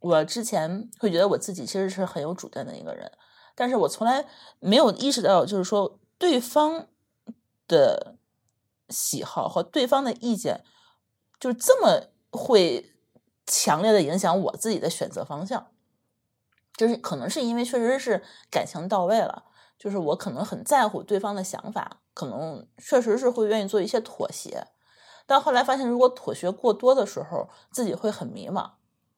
我之前会觉得我自己其实是很有主见的一个人，但是我从来没有意识到，就是说对方的喜好和对方的意见，就这么会强烈的影响我自己的选择方向。就是可能是因为确实是感情到位了。就是我可能很在乎对方的想法，可能确实是会愿意做一些妥协，但后来发现，如果妥协过多的时候，自己会很迷茫。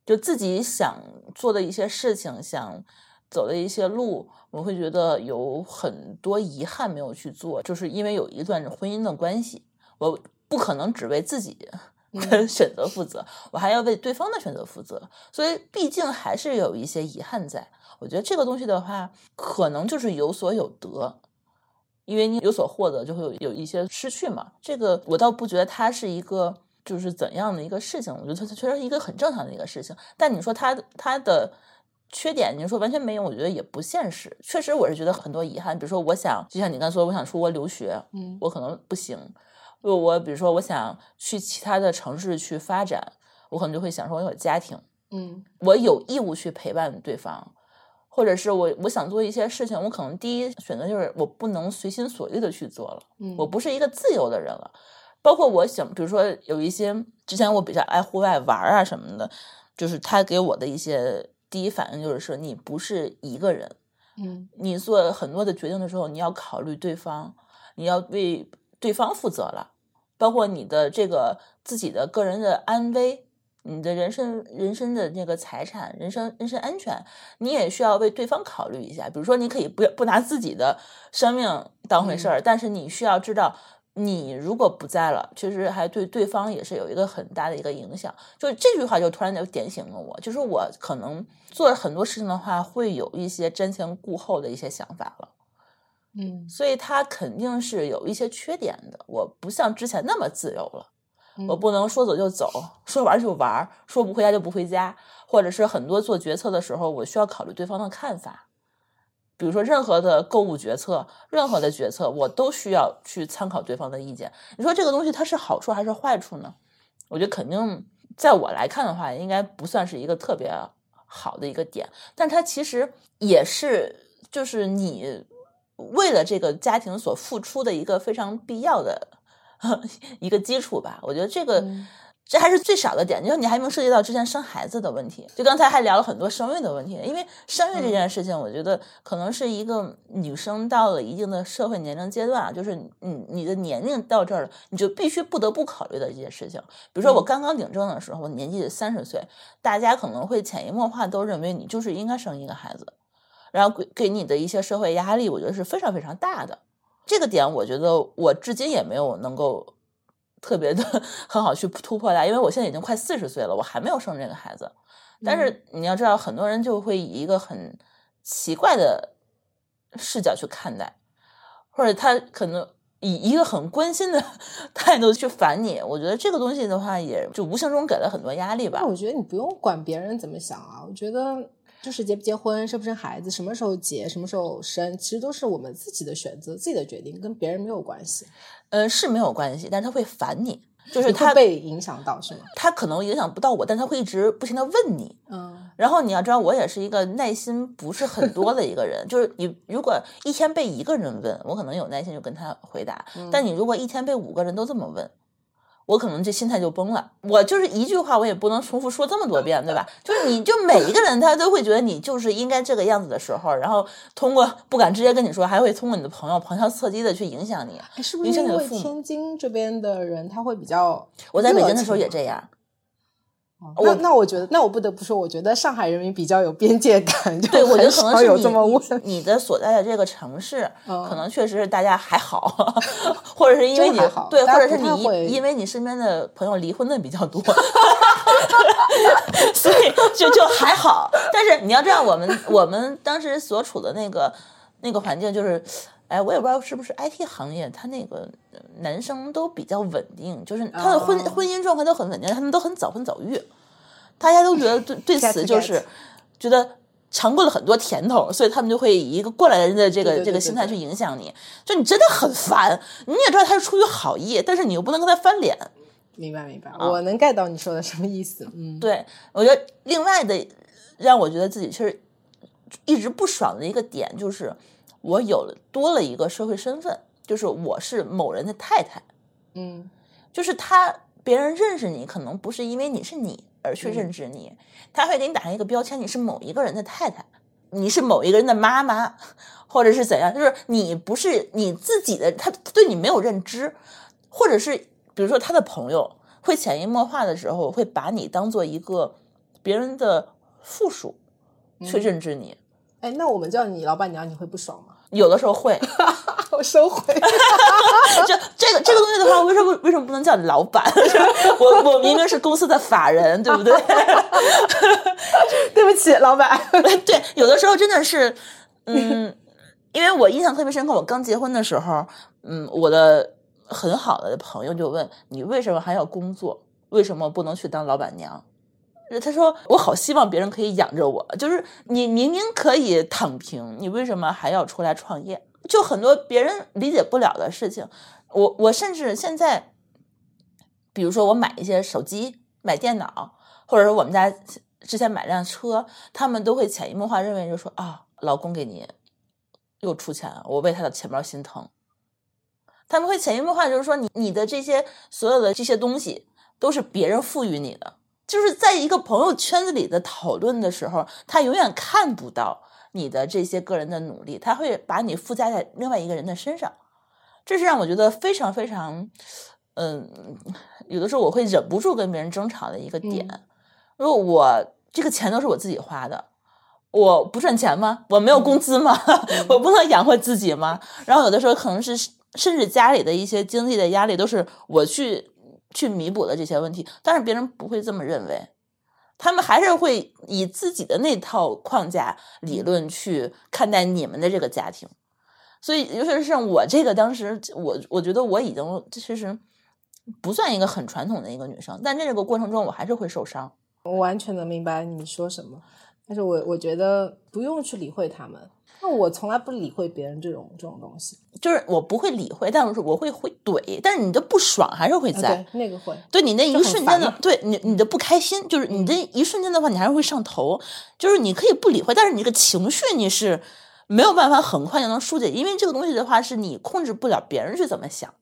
就自己想做的一些事情，想走的一些路，我会觉得有很多遗憾没有去做，就是因为有一段婚姻的关系，我不可能只为自己的 选择负责，我还要为对方的选择负责，所以毕竟还是有一些遗憾在。我觉得这个东西的话，可能就是有所有得，因为你有所获得，就会有有一些失去嘛。这个我倒不觉得它是一个就是怎样的一个事情，我觉得它它确实是一个很正常的一个事情。但你说它它的缺点，你说完全没有，我觉得也不现实。确实，我是觉得很多遗憾。比如说，我想就像你刚才说，我想出国留学，嗯，我可能不行。我我比如说，我想去其他的城市去发展，我可能就会想说，我有家庭，嗯，我有义务去陪伴对方。或者是我我想做一些事情，我可能第一选择就是我不能随心所欲的去做了，我不是一个自由的人了。包括我想，比如说有一些之前我比较爱户外玩啊什么的，就是他给我的一些第一反应就是说，你不是一个人，嗯，你做很多的决定的时候，你要考虑对方，你要为对方负责了，包括你的这个自己的个人的安危。你的人生、人身的那个财产、人身、人身安全，你也需要为对方考虑一下。比如说，你可以不不拿自己的生命当回事儿，但是你需要知道，你如果不在了，其实还对对方也是有一个很大的一个影响。就这句话，就突然就点醒了我，就是我可能做很多事情的话，会有一些瞻前顾后的一些想法了。嗯，所以他肯定是有一些缺点的。我不像之前那么自由了。我不能说走就走，说玩就玩，说不回家就不回家，或者是很多做决策的时候，我需要考虑对方的看法。比如说，任何的购物决策，任何的决策，我都需要去参考对方的意见。你说这个东西它是好处还是坏处呢？我觉得肯定，在我来看的话，应该不算是一个特别好的一个点，但它其实也是，就是你为了这个家庭所付出的一个非常必要的。一个基础吧，我觉得这个这还是最少的点。你说你还没有涉及到之前生孩子的问题，就刚才还聊了很多生育的问题。因为生育这件事情，我觉得可能是一个女生到了一定的社会年龄阶段啊，就是你你的年龄到这儿了，你就必须不得不考虑的一件事情。比如说我刚刚领证的时候，我年纪三十岁，大家可能会潜移默化都认为你就是应该生一个孩子，然后给给你的一些社会压力，我觉得是非常非常大的。这个点，我觉得我至今也没有能够特别的 很好去突破它，因为我现在已经快四十岁了，我还没有生这个孩子。但是你要知道，很多人就会以一个很奇怪的视角去看待，或者他可能以一个很关心的 态度去烦你。我觉得这个东西的话，也就无形中给了很多压力吧。我觉得你不用管别人怎么想啊，我觉得。就是结不结婚、生不生孩子、什么时候结、什么时候生，其实都是我们自己的选择、自己的决定，跟别人没有关系。呃，是没有关系，但是他会烦你，就是他被影响到，是吗？他可能影响不到我，但他会一直不停的问你。嗯。然后你要知道，我也是一个耐心不是很多的一个人，就是你如果一天被一个人问，我可能有耐心就跟他回答。但你如果一天被五个人都这么问，我可能这心态就崩了。我就是一句话，我也不能重复说这么多遍，对吧？就是你就每一个人他都会觉得你就是应该这个样子的时候，然后通过不敢直接跟你说，还会通过你的朋友旁敲侧击的去影响你，是不是因为天津这边的人他会比较？我在北京的时候也这样。那那我觉得，那我不得不说，我觉得上海人民比较有边界感。对，我觉得可能是有这么问。你的所在的这个城市，可能确实是大家还好，或者是因为你对，或者是你因为你身边的朋友离婚的比较多，所以就就还好。但是你要知道，我们我们当时所处的那个那个环境，就是哎，我也不知道是不是 IT 行业，他那个。男生都比较稳定，就是他的婚婚姻状况都很稳定，他们都很早婚早育，大家都觉得对对此就是觉得尝过了很多甜头，所以他们就会以一个过来人的这个这个心态去影响你，就你真的很烦，你也知道他是出于好意，但是你又不能跟他翻脸。明白明白，我能 get 到你说的什么意思。嗯，对我觉得另外的让我觉得自己其实一直不爽的一个点就是我有了多了一个社会身份。就是我是某人的太太，嗯，就是他别人认识你，可能不是因为你是你而去认知你，他会给你打上一个标签，你是某一个人的太太，你是某一个人的妈妈，或者是怎样，就是你不是你自己的，他对你没有认知，或者是比如说他的朋友会潜移默化的时候会把你当做一个别人的附属去认知你。哎，那我们叫你老板娘，你会不爽吗？有的时候会，我收回。这这个这个东西的话，为什么为什么不能叫你老板？我我明明是公司的法人，对不对？对不起，老板。对，有的时候真的是，嗯，因为我印象特别深刻，我刚结婚的时候，嗯，我的很好的朋友就问你为什么还要工作？为什么不能去当老板娘？他说：“我好希望别人可以养着我，就是你明明可以躺平，你为什么还要出来创业？就很多别人理解不了的事情。我我甚至现在，比如说我买一些手机、买电脑，或者说我们家之前买辆车，他们都会潜移默化认为，就说啊，老公给你又出钱，我为他的钱包心疼。他们会潜移默化就是说，你你的这些所有的这些东西都是别人赋予你的。”就是在一个朋友圈子里的讨论的时候，他永远看不到你的这些个人的努力，他会把你附加在另外一个人的身上，这是让我觉得非常非常，嗯，有的时候我会忍不住跟别人争吵的一个点。如果我这个钱都是我自己花的，我不赚钱吗？我没有工资吗？我不能养活自己吗？然后有的时候可能是甚至家里的一些经济的压力都是我去。去弥补了这些问题，但是别人不会这么认为，他们还是会以自己的那套框架理论去看待你们的这个家庭。所以，尤其是像我这个，当时我我觉得我已经其实不算一个很传统的一个女生，但在这个过程中，我还是会受伤。我完全能明白你说什么，但是我我觉得不用去理会他们。那我从来不理会别人这种这种东西，就是我不会理会，但是我会会怼，但是你的不爽还是会在，那个会，对你那一瞬间的，对你你的不开心，就是你这一瞬间的话，你还是会上头，就是你可以不理会，但是你这个情绪你是没有办法很快就能疏解，因为这个东西的话是你控制不了别人去怎么想，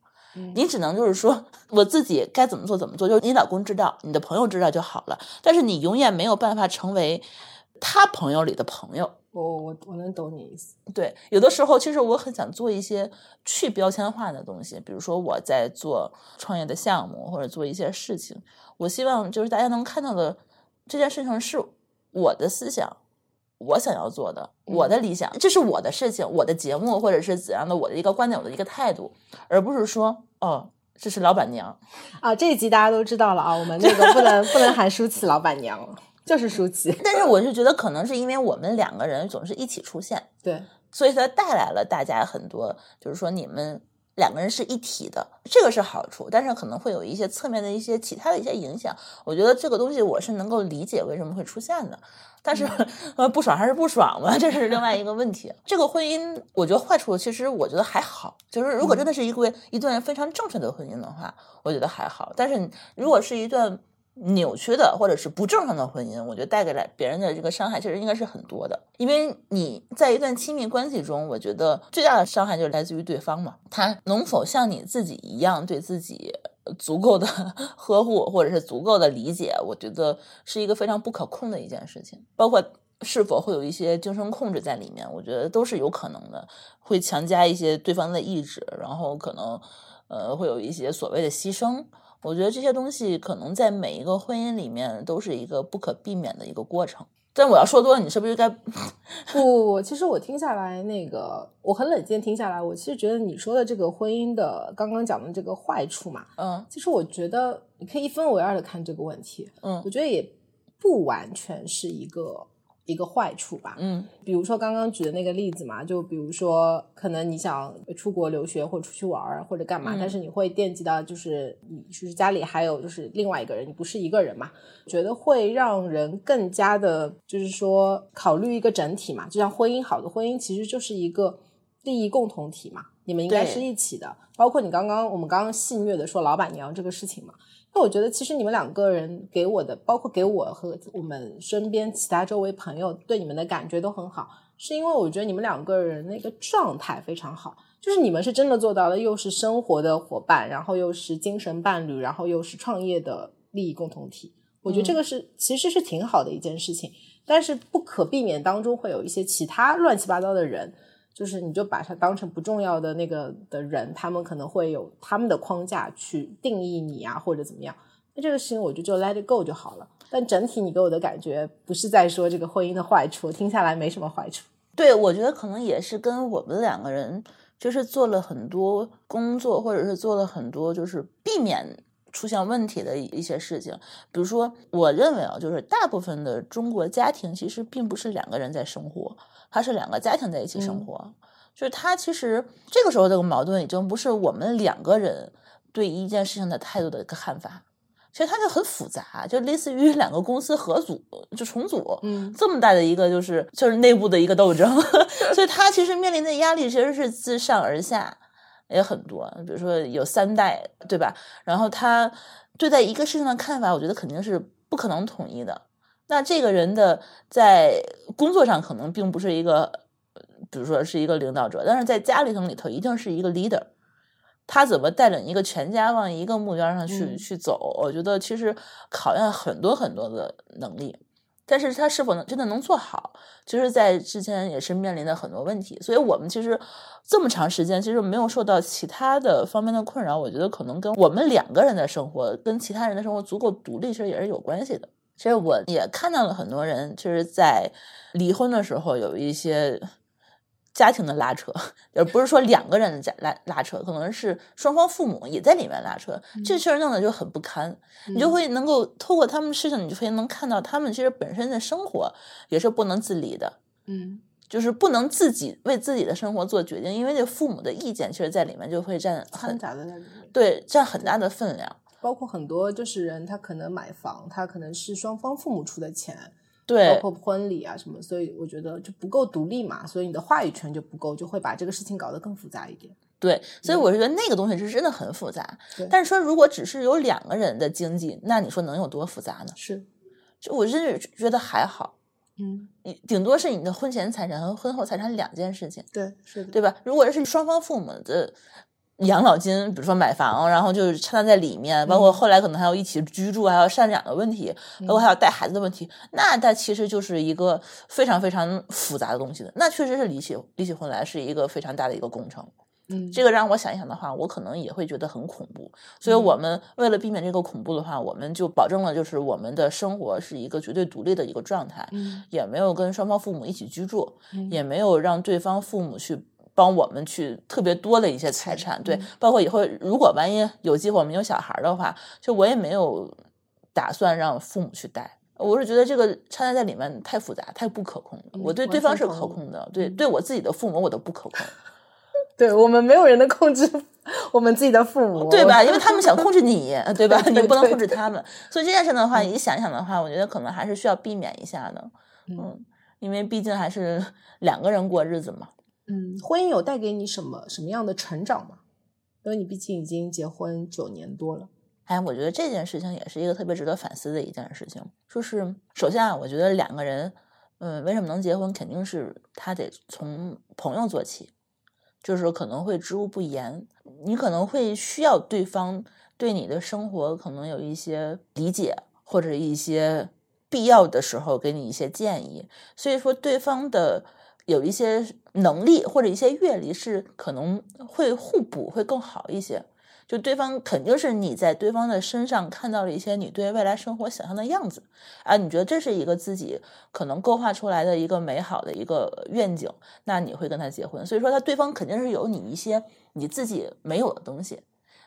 你只能就是说我自己该怎么做怎么做，就是你老公知道，你的朋友知道就好了，但是你永远没有办法成为他朋友里的朋友。我我我能懂你意思。对，有的时候其实我很想做一些去标签化的东西，比如说我在做创业的项目或者做一些事情，我希望就是大家能看到的这件事情是我的思想，我想要做的，我的理想，这是我的事情，我的节目或者是怎样的，我的一个观点，我的一个态度，而不是说哦，这是老板娘啊。这一集大家都知道了啊，我们那个不能不能喊舒淇老板娘了。就是舒淇，但是我是觉得可能是因为我们两个人总是一起出现，对，所以它带来了大家很多，就是说你们两个人是一体的，这个是好处，但是可能会有一些侧面的一些其他的一些影响。我觉得这个东西我是能够理解为什么会出现的，但是 呃不爽还是不爽嘛，这是另外一个问题。这个婚姻我觉得坏处其实我觉得还好，就是如果真的是一个一段非常正确的婚姻的话，我觉得还好，但是如果是一段。扭曲的或者是不正常的婚姻，我觉得带给来别人的这个伤害，其实应该是很多的。因为你在一段亲密关系中，我觉得最大的伤害就是来自于对方嘛，他能否像你自己一样对自己足够的 呵护，或者是足够的理解，我觉得是一个非常不可控的一件事情。包括是否会有一些精神控制在里面，我觉得都是有可能的，会强加一些对方的意志，然后可能呃会有一些所谓的牺牲。我觉得这些东西可能在每一个婚姻里面都是一个不可避免的一个过程。但我要说多了，你是不是该不不不？其实我听下来，那个我很冷静听下来，我其实觉得你说的这个婚姻的刚刚讲的这个坏处嘛，嗯，其实我觉得你可以一分为二的看这个问题，嗯，我觉得也不完全是一个。一个坏处吧，嗯，比如说刚刚举的那个例子嘛，就比如说可能你想出国留学或者出去玩或者干嘛，但是你会惦记到就是你就是家里还有就是另外一个人，你不是一个人嘛，觉得会让人更加的，就是说考虑一个整体嘛，就像婚姻，好的婚姻其实就是一个利益共同体嘛，你们应该是一起的，包括你刚刚我们刚刚戏谑的说老板娘这个事情嘛。那我觉得，其实你们两个人给我的，包括给我和我们身边其他周围朋友对你们的感觉都很好，是因为我觉得你们两个人那个状态非常好，就是你们是真的做到了，又是生活的伙伴，然后又是精神伴侣，然后又是创业的利益共同体。我觉得这个是其实是挺好的一件事情，但是不可避免当中会有一些其他乱七八糟的人。就是你就把它当成不重要的那个的人，他们可能会有他们的框架去定义你啊，或者怎么样。那这个事情我就就 let it go 就好了。但整体你给我的感觉不是在说这个婚姻的坏处，听下来没什么坏处。对，我觉得可能也是跟我们两个人就是做了很多工作，或者是做了很多就是避免出现问题的一些事情。比如说，我认为啊，就是大部分的中国家庭其实并不是两个人在生活。它是两个家庭在一起生活，就是他其实这个时候这个矛盾已经不是我们两个人对一件事情的态度的一个看法，其实它就很复杂，就类似于两个公司合组就重组，嗯，这么大的一个就是就是内部的一个斗争，所以他其实面临的压力其实是自上而下也很多，比如说有三代对吧？然后他对待一个事情的看法，我觉得肯定是不可能统一的。那这个人的在工作上可能并不是一个，比如说是一个领导者，但是在家庭里头一定是一个 leader。他怎么带领一个全家往一个目标上去去走？我觉得其实考验很多很多的能力，但是他是否能真的能做好，其实，在之前也是面临的很多问题。所以我们其实这么长时间其实没有受到其他的方面的困扰，我觉得可能跟我们两个人的生活跟其他人的生活足够独立，其实也是有关系的。其实我也看到了很多人，就是在离婚的时候有一些家庭的拉扯，而不是说两个人的家拉拉扯，可能是双方父母也在里面拉扯，这事儿弄得就很不堪。你就会能够透过他们事情，你就会能看到他们其实本身的生活也是不能自理的，嗯，就是不能自己为自己的生活做决定，因为这父母的意见，其实在里面就会占很对，占很大的分量。包括很多就是人，他可能买房，他可能是双方父母出的钱，对，包括婚礼啊什么，所以我觉得就不够独立嘛，所以你的话语权就不够，就会把这个事情搞得更复杂一点。对，所以我是觉得那个东西是真的很复杂。但是说如果只是有两个人的经济，那你说能有多复杂呢？是，就我真是觉得还好。嗯，你顶多是你的婚前财产和婚后财产两件事情。对，是的，对吧？如果是双方父母的。养老金，比如说买房，然后就是掺杂在里面，包括后来可能还要一起居住，还要赡养的问题，包括还要带孩子的问题，那它其实就是一个非常非常复杂的东西的。那确实是离起离起婚来是一个非常大的一个工程。嗯，这个让我想一想的话，我可能也会觉得很恐怖。所以我们为了避免这个恐怖的话，我们就保证了就是我们的生活是一个绝对独立的一个状态，也没有跟双方父母一起居住，也没有让对方父母去。帮我们去特别多的一些财产，对，包括以后如果万一有机会我们有小孩的话，就我也没有打算让父母去带。我是觉得这个掺杂在里面太复杂、太不可控了。我对对方是可控的，对对我自己的父母我都不可控。对我们没有人能控制我们自己的父母，对吧？因为他们想控制 你，对吧？你不能控制他们。所以这件事的话，你想想的话，我觉得可能还是需要避免一下的。嗯，因为毕竟还是两个人过日子嘛。嗯，婚姻有带给你什么什么样的成长吗？因为你毕竟已经结婚九年多了。哎，我觉得这件事情也是一个特别值得反思的一件事情。就是首先啊，我觉得两个人，嗯，为什么能结婚，肯定是他得从朋友做起，就是可能会知无不言，你可能会需要对方对你的生活可能有一些理解，或者一些必要的时候给你一些建议。所以说，对方的有一些能力或者一些阅历是可能会互补，会更好一些。就对方肯定是你在对方的身上看到了一些你对未来生活想象的样子啊，你觉得这是一个自己可能勾画出来的一个美好的一个愿景，那你会跟他结婚。所以说，他对方肯定是有你一些你自己没有的东西。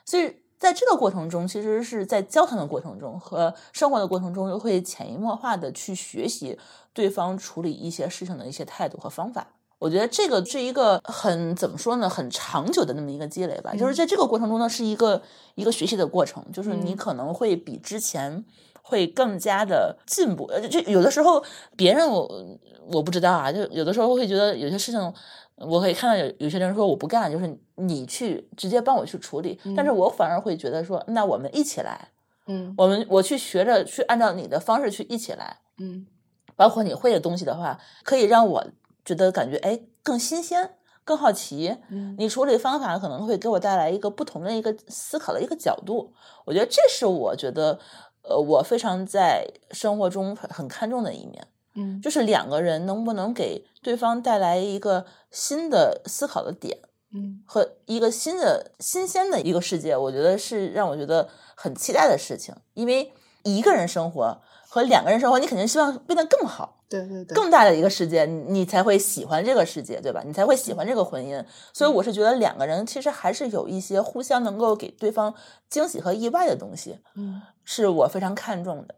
所以在这个过程中，其实是在交谈的过程中和生活的过程中，又会潜移默化的去学习对方处理一些事情的一些态度和方法。我觉得这个是一个很怎么说呢，很长久的那么一个积累吧。就是在这个过程中呢，是一个一个学习的过程，就是你可能会比之前会更加的进步。呃，就有的时候别人我我不知道啊，就有的时候会觉得有些事情，我可以看到有有些人说我不干，就是你去直接帮我去处理，但是我反而会觉得说，那我们一起来，嗯，我们我去学着去按照你的方式去一起来，嗯，包括你会的东西的话，可以让我。觉得感觉哎更新鲜，更好奇。嗯，你处理方法可能会给我带来一个不同的一个思考的一个角度。我觉得这是我觉得呃我非常在生活中很看重的一面。嗯，就是两个人能不能给对方带来一个新的思考的点，嗯，和一个新的新鲜的一个世界，我觉得是让我觉得很期待的事情。因为一个人生活和两个人生活，你肯定希望变得更好。对对对，更大的一个世界，你才会喜欢这个世界，对吧？你才会喜欢这个婚姻。所以我是觉得两个人其实还是有一些互相能够给对方惊喜和意外的东西，嗯，是我非常看重的。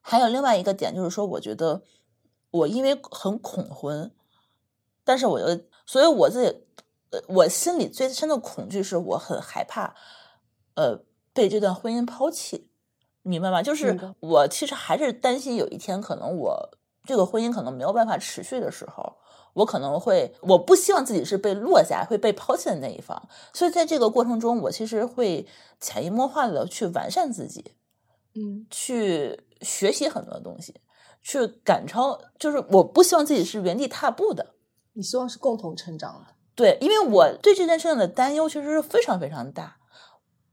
还有另外一个点就是说，我觉得我因为很恐婚，但是我又，所以我自己，呃，我心里最深的恐惧是我很害怕，呃，被这段婚姻抛弃，明白吗？就是我其实还是担心有一天可能我。这个婚姻可能没有办法持续的时候，我可能会，我不希望自己是被落下、会被抛弃的那一方，所以在这个过程中，我其实会潜移默化的去完善自己，嗯，去学习很多东西，去赶超，就是我不希望自己是原地踏步的，你希望是共同成长的，对，因为我对这件事情的担忧其实是非常非常大。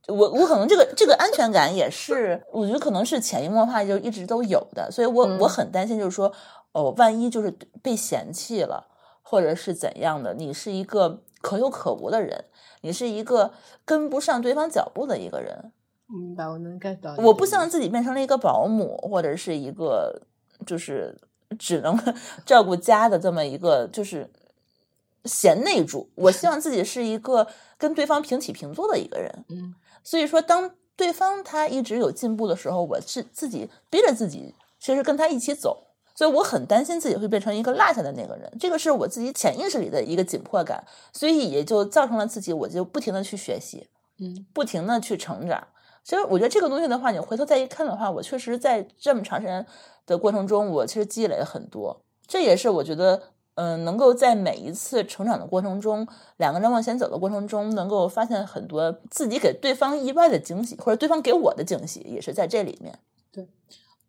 我我可能这个这个安全感也是，我觉得可能是潜移默化就一直都有的，所以我我很担心，就是说，哦，万一就是被嫌弃了，或者是怎样的，你是一个可有可无的人，你是一个跟不上对方脚步的一个人。明白，我能 get 到。我不希望自己变成了一个保姆，或者是一个就是只能 照顾家的这么一个就是贤内助。我希望自己是一个跟对方平起平坐的一个人。嗯。所以说，当对方他一直有进步的时候，我是自己逼着自己，其实跟他一起走。所以我很担心自己会变成一个落下的那个人，这个是我自己潜意识里的一个紧迫感，所以也就造成了自己，我就不停的去学习，嗯，不停的去成长。所以我觉得这个东西的话，你回头再一看的话，我确实在这么长时间的过程中，我其实积累了很多。这也是我觉得。嗯，能够在每一次成长的过程中，两个人往前走的过程中，能够发现很多自己给对方意外的惊喜，或者对方给我的惊喜，也是在这里面。对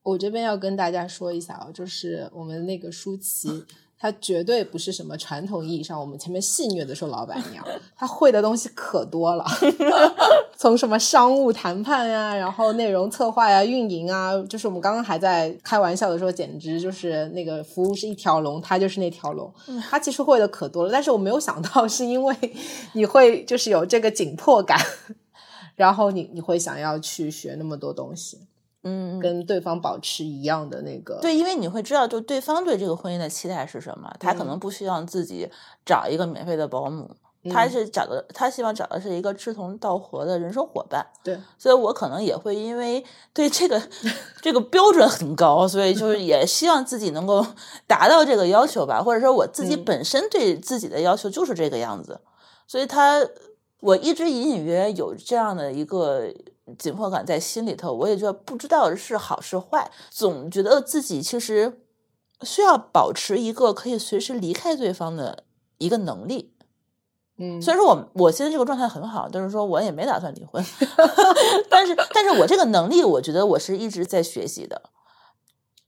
我这边要跟大家说一下啊，就是我们那个舒淇。他绝对不是什么传统意义上我们前面戏谑的说老板娘，他会的东西可多了，从什么商务谈判呀，然后内容策划呀、运营啊，就是我们刚刚还在开玩笑的说，简直就是那个服务是一条龙，他就是那条龙。他其实会的可多了，但是我没有想到是因为 你会就是有这个紧迫感，然后你你会想要去学那么多东西。嗯，跟对方保持一样的那个，对，因为你会知道，就对方对这个婚姻的期待是什么，他可能不希望自己找一个免费的保姆，他是找的，他希望找的是一个志同道合的人生伙伴。对，所以我可能也会因为对这个 这个标准很高，所以就是也希望自己能够达到这个要求吧，或者说我自己本身对自己的要求就是这个样子，所以他我一直隐隐约约有这样的一个。紧迫感在心里头，我也就不知道是好是坏，总觉得自己其实需要保持一个可以随时离开对方的一个能力。嗯，虽然说我我现在这个状态很好，但是说我也没打算离婚，但是但是我这个能力，我觉得我是一直在学习的。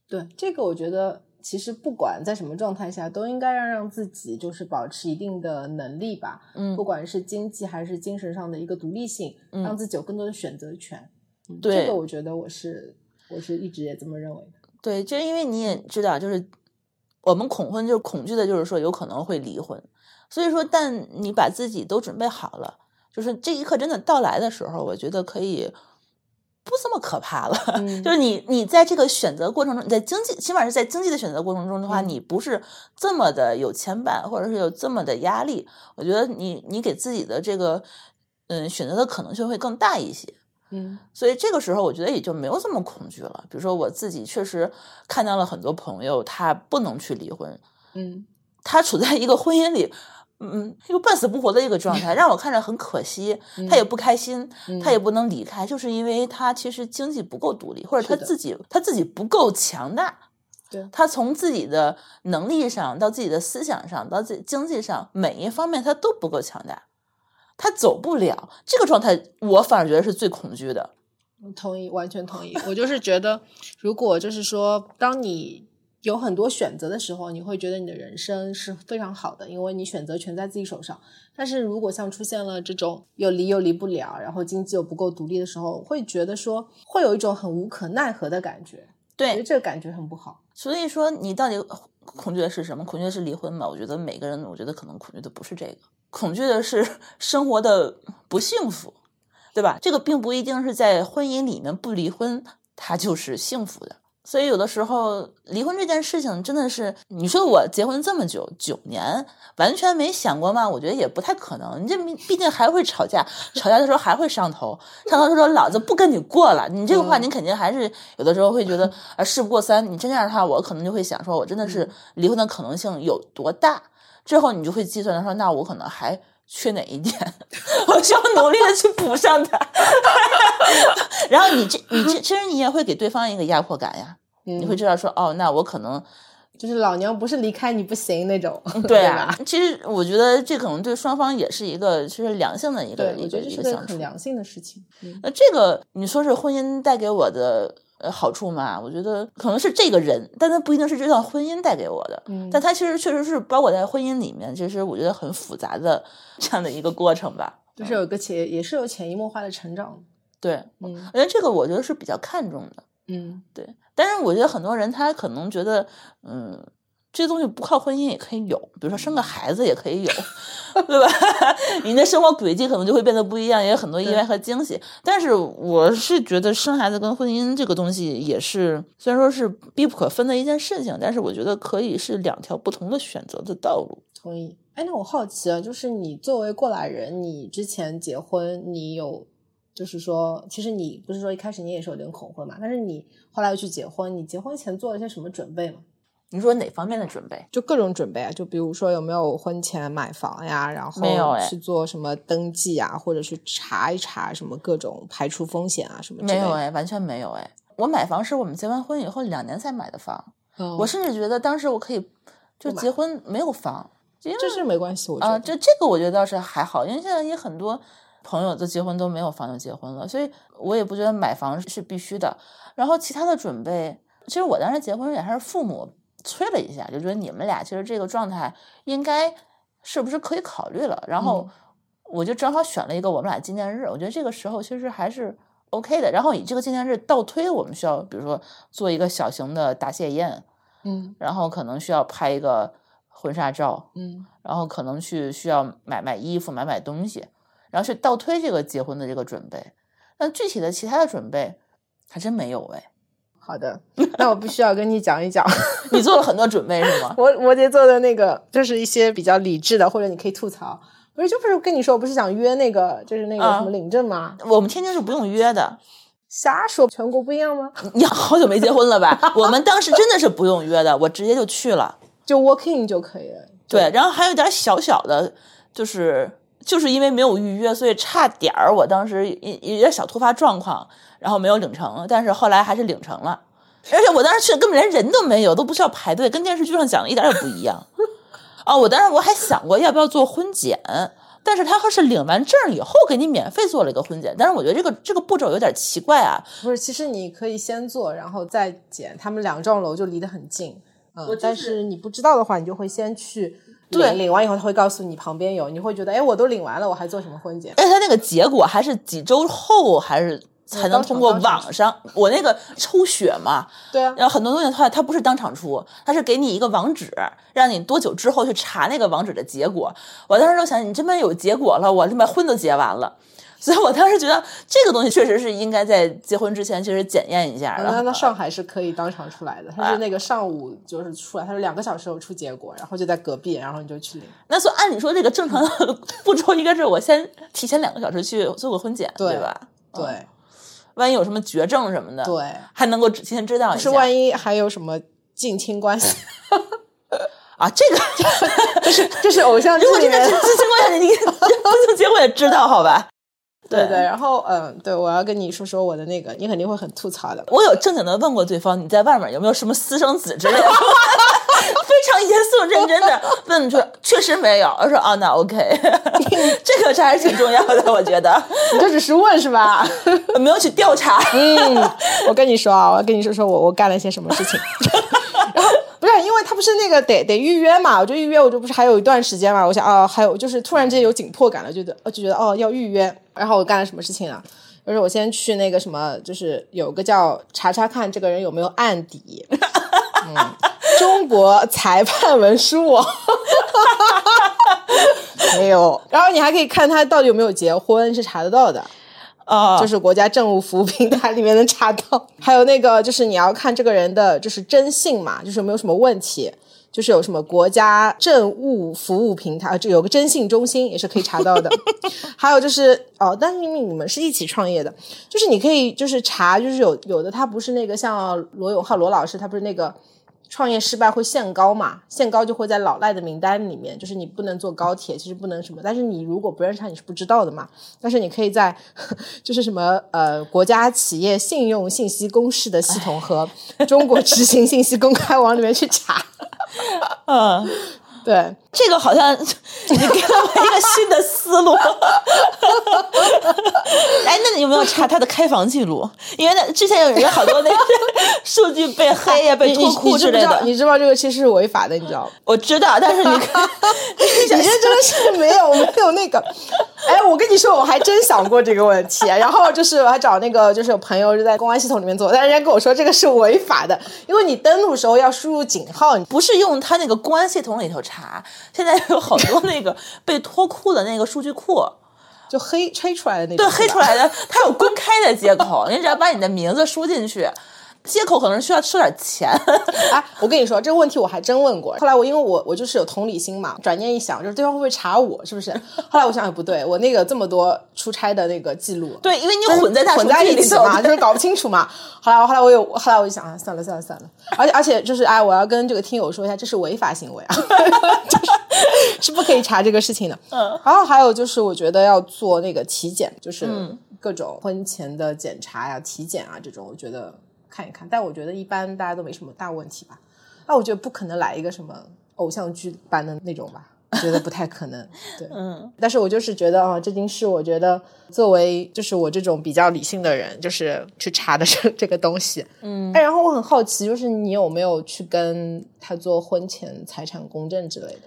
对这个，我觉得其实不管在什么状态下，都应该要让自己就是保持一定的能力吧。嗯，不管是经济还是精神上的一个独立性，让自己有更多的选择权。对，这个我觉得我是我是一直也这么认为的。对，就因为你也知道，就是我们恐婚，就是恐惧的，就是说有可能会离婚。所以说，但你把自己都准备好了，就是这一刻真的到来的时候，我觉得可以。不这么可怕了，就是你，你在这个选择过程中，你在经济，起码是在经济的选择过程中的话，你不是这么的有牵绊，或者是有这么的压力。我觉得你，你给自己的这个，嗯，选择的可能性会更大一些。嗯，所以这个时候，我觉得也就没有这么恐惧了。比如说，我自己确实看到了很多朋友，他不能去离婚，嗯，他处在一个婚姻里。嗯，一个半死不活的一个状态，让我看着很可惜。他也不开心，他也不能离开，就是因为他其实经济不够独立，或者他自己他自己不够强大。对，他从自己的能力上到自己的思想上到自己经济上每一方面他都不够强大，他走不了这个状态，我反而觉得是最恐惧的。同意，完全同意。我就是觉得，如果就是说，当你。有很多选择的时候，你会觉得你的人生是非常好的，因为你选择权在自己手上。但是如果像出现了这种又离又离不了，然后经济又不够独立的时候，会觉得说会有一种很无可奈何的感觉。对，这个感觉很不好。所以说，你到底恐惧的是什么？恐惧的是离婚吗？我觉得每个人，我觉得可能恐惧的不是这个，恐惧的是生活的不幸福，对吧？这个并不一定是在婚姻里面不离婚，它就是幸福的。所以有的时候离婚这件事情真的是，你说我结婚这么久九年，完全没想过吗？我觉得也不太可能。你这毕竟还会吵架，吵架的时候还会上头，上头说老子不跟你过了。你这个话，你肯定还是有的时候会觉得啊，事不过三。你真这样的话，我可能就会想说，我真的是离婚的可能性有多大？之后你就会计算说，那我可能还。缺哪一点，我需要努力的去补上它。然后你这，你这，其实你也会给对方一个压迫感呀。你会知道说，哦，那我可能就是老娘不是离开你不行那种。对啊，其实我觉得这可能对双方也是一个其实良性的一个一个一个相处，很良性的事情。那这个你说是婚姻带给我的。呃，好处嘛，我觉得可能是这个人，但他不一定是这段婚姻带给我的。嗯，但他其实确实是包括在婚姻里面，其实我觉得很复杂的这样的一个过程吧。就是有个潜，也是有潜移默化的成长。对，嗯，我觉得这个我觉得是比较看重的。嗯，对。但是我觉得很多人他可能觉得，嗯。这东西不靠婚姻也可以有，比如说生个孩子也可以有，对吧？你的生活轨迹可能就会变得不一样，也有很多意外和惊喜。但是我是觉得生孩子跟婚姻这个东西也是，虽然说是必不可分的一件事情，但是我觉得可以是两条不同的选择的道路。同意。哎，那我好奇啊，就是你作为过来人，你之前结婚，你有就是说，其实你不是说一开始你也是有点恐婚嘛？但是你后来又去结婚，你结婚前做了些什么准备吗？你说哪方面的准备？就各种准备啊，就比如说有没有婚前买房呀，然后没有去做什么登记啊，或者去查一查什么各种排除风险啊什么？没有哎，完全没有哎。我买房是我们结完婚以后两年才买的房，我甚至觉得当时我可以就结婚没有房，这是没关系。我觉得这这个我觉得倒是还好，因为现在也很多朋友都结婚都没有房就结婚了，所以我也不觉得买房是必须的。然后其他的准备，其实我当时结婚也还是父母。催了一下，就觉得你们俩其实这个状态应该是不是可以考虑了？然后我就正好选了一个我们俩纪念日，我觉得这个时候其实还是 OK 的。然后以这个纪念日倒推，我们需要比如说做一个小型的答谢宴，嗯，然后可能需要拍一个婚纱照，嗯，然后可能去需要买买衣服、买买东西，然后去倒推这个结婚的这个准备。那具体的其他的准备还真没有哎。好的，那我必须要跟你讲一讲，你做了很多准备是吗？我我得做的那个就是一些比较理智的，或者你可以吐槽。不是，就不是跟你说，我不是想约那个，就是那个什么领证吗？我们天津是不用约的，瞎说，全国不一样吗？你好久没结婚了吧？我们当时真的是不用约的，我直接就去了，就 walking 就可以了。对，然后还有点小小的，就是就是因为没有预约，所以差点儿，我当时有有点小突发状况。然后没有领成，但是后来还是领成了，而且我当时去根本连人都没有，都不需要排队，跟电视剧上讲的一点也不一样。哦，我当时我还想过要不要做婚检，但是他是领完证以后给你免费做了一个婚检，但是我觉得这个这个步骤有点奇怪啊。不是，其实你可以先做，然后再检，他们两幢楼就离得很近。嗯，但是你不知道的话，你就会先去领，领完以后他会告诉你旁边有，你会觉得哎，我都领完了，我还做什么婚检？哎，他那个结果还是几周后还是？才能通过网上，我那个抽血嘛，对啊，然后很多东西的话，它不是当场出，它是给你一个网址，让你多久之后去查那个网址的结果。我当时就想，你这边有结果了，我这边婚都结完了，所以我当时觉得这个东西确实是应该在结婚之前其实检验一下。那那上海是可以当场出来的，他是那个上午就是出来，他是两个小时后出结果，然后就在隔壁，然后你就去领。那所以按理说这个正常的 步骤应该是我先提前两个小时去做个婚检，对吧？对。万一有什么绝症什么的，对，还能够提前知道一下。是万一还有什么近亲关系 啊？这个 这是这是偶像剧里面近亲关系，你不就结果也知道好吧？对对。然后嗯，对我要跟你说说我的那个，你肯定会很吐槽的。我有正经的问过对方，你在外面有没有什么私生子之类的？非常严肃认真的问说，确实没有。我说哦，那 OK，这个是还是挺重要的，我觉得。你就只是问是吧？没有去调查。嗯，我跟你说啊，我要跟你说说我我干了些什么事情。然后不是因为他不是那个得得预约嘛，我就预约，我就不是还有一段时间嘛。我想啊，还有就是突然之间有紧迫感了，觉得就觉得哦要预约。然后我干了什么事情啊？就是我先去那个什么，就是有个叫查查看这个人有没有案底。嗯。中国裁判文书网没有，然后你还可以看他到底有没有结婚，是查得到的啊，就是国家政务服务平台里面能查到。还有那个就是你要看这个人的就是征信嘛，就是有没有什么问题，就是有什么国家政务服务平台，就有个征信中心也是可以查到的。还有就是哦，但是因为你们是一起创业的，就是你可以就是查，就是有有的他不是那个像罗永浩罗老师，他不是那个。创业失败会限高嘛？限高就会在老赖的名单里面，就是你不能坐高铁，其实不能什么。但是你如果不认识他，你是不知道的嘛。但是你可以在 就是什么呃国家企业信用信息公示的系统和中国执行信息公开网里面去查。嗯。对，这个好像你给了我一个新的思路。哎，那你有没有查他的开房记录？因为那之前有人好多那个数据被黑呀、被脱库之类的。你知道这个其实是违法的，你知道吗？我知道，但是你看，你这真的是没有没有那个。哎，我跟你说，我还真想过这个问题。然后就是我还找那个，就是有朋友就在公安系统里面做，但人家跟我说这个是违法的，因为你登录时候要输入井号，不是用他那个公安系统里头查。现在有好多那个被脱库的那个数据库，就黑黑出来的那对黑出来的，它有公开的接口，你只要把你的名字输进去。接口可能需要收点钱。哎，我跟你说这个问题我还真问过。后来我因为我我就是有同理心嘛，转念一想，就是对方会不会查我，是不是？后来我想也不对，我那个这么多出差的那个记录，对，因为你混在混在一起嘛，就是搞不清楚嘛。后来我后来我有，后来我就想啊，算了算了算了。而且 而且就是哎，我要跟这个听友说一下，这是违法行为啊，是不可以查这个事情的。嗯。然后还有就是，我觉得要做那个体检，就是各种婚前的检查呀、体检啊这种，我觉得。看一看，但我觉得一般大家都没什么大问题吧。那我觉得不可能来一个什么偶像剧般的那种吧，觉得不太可能。对，嗯。但是我就是觉得啊，这件事，我觉得作为就是我这种比较理性的人，就是去查的这这个东西，嗯。哎，然后我很好奇，就是你有没有去跟他做婚前财产公证之类的？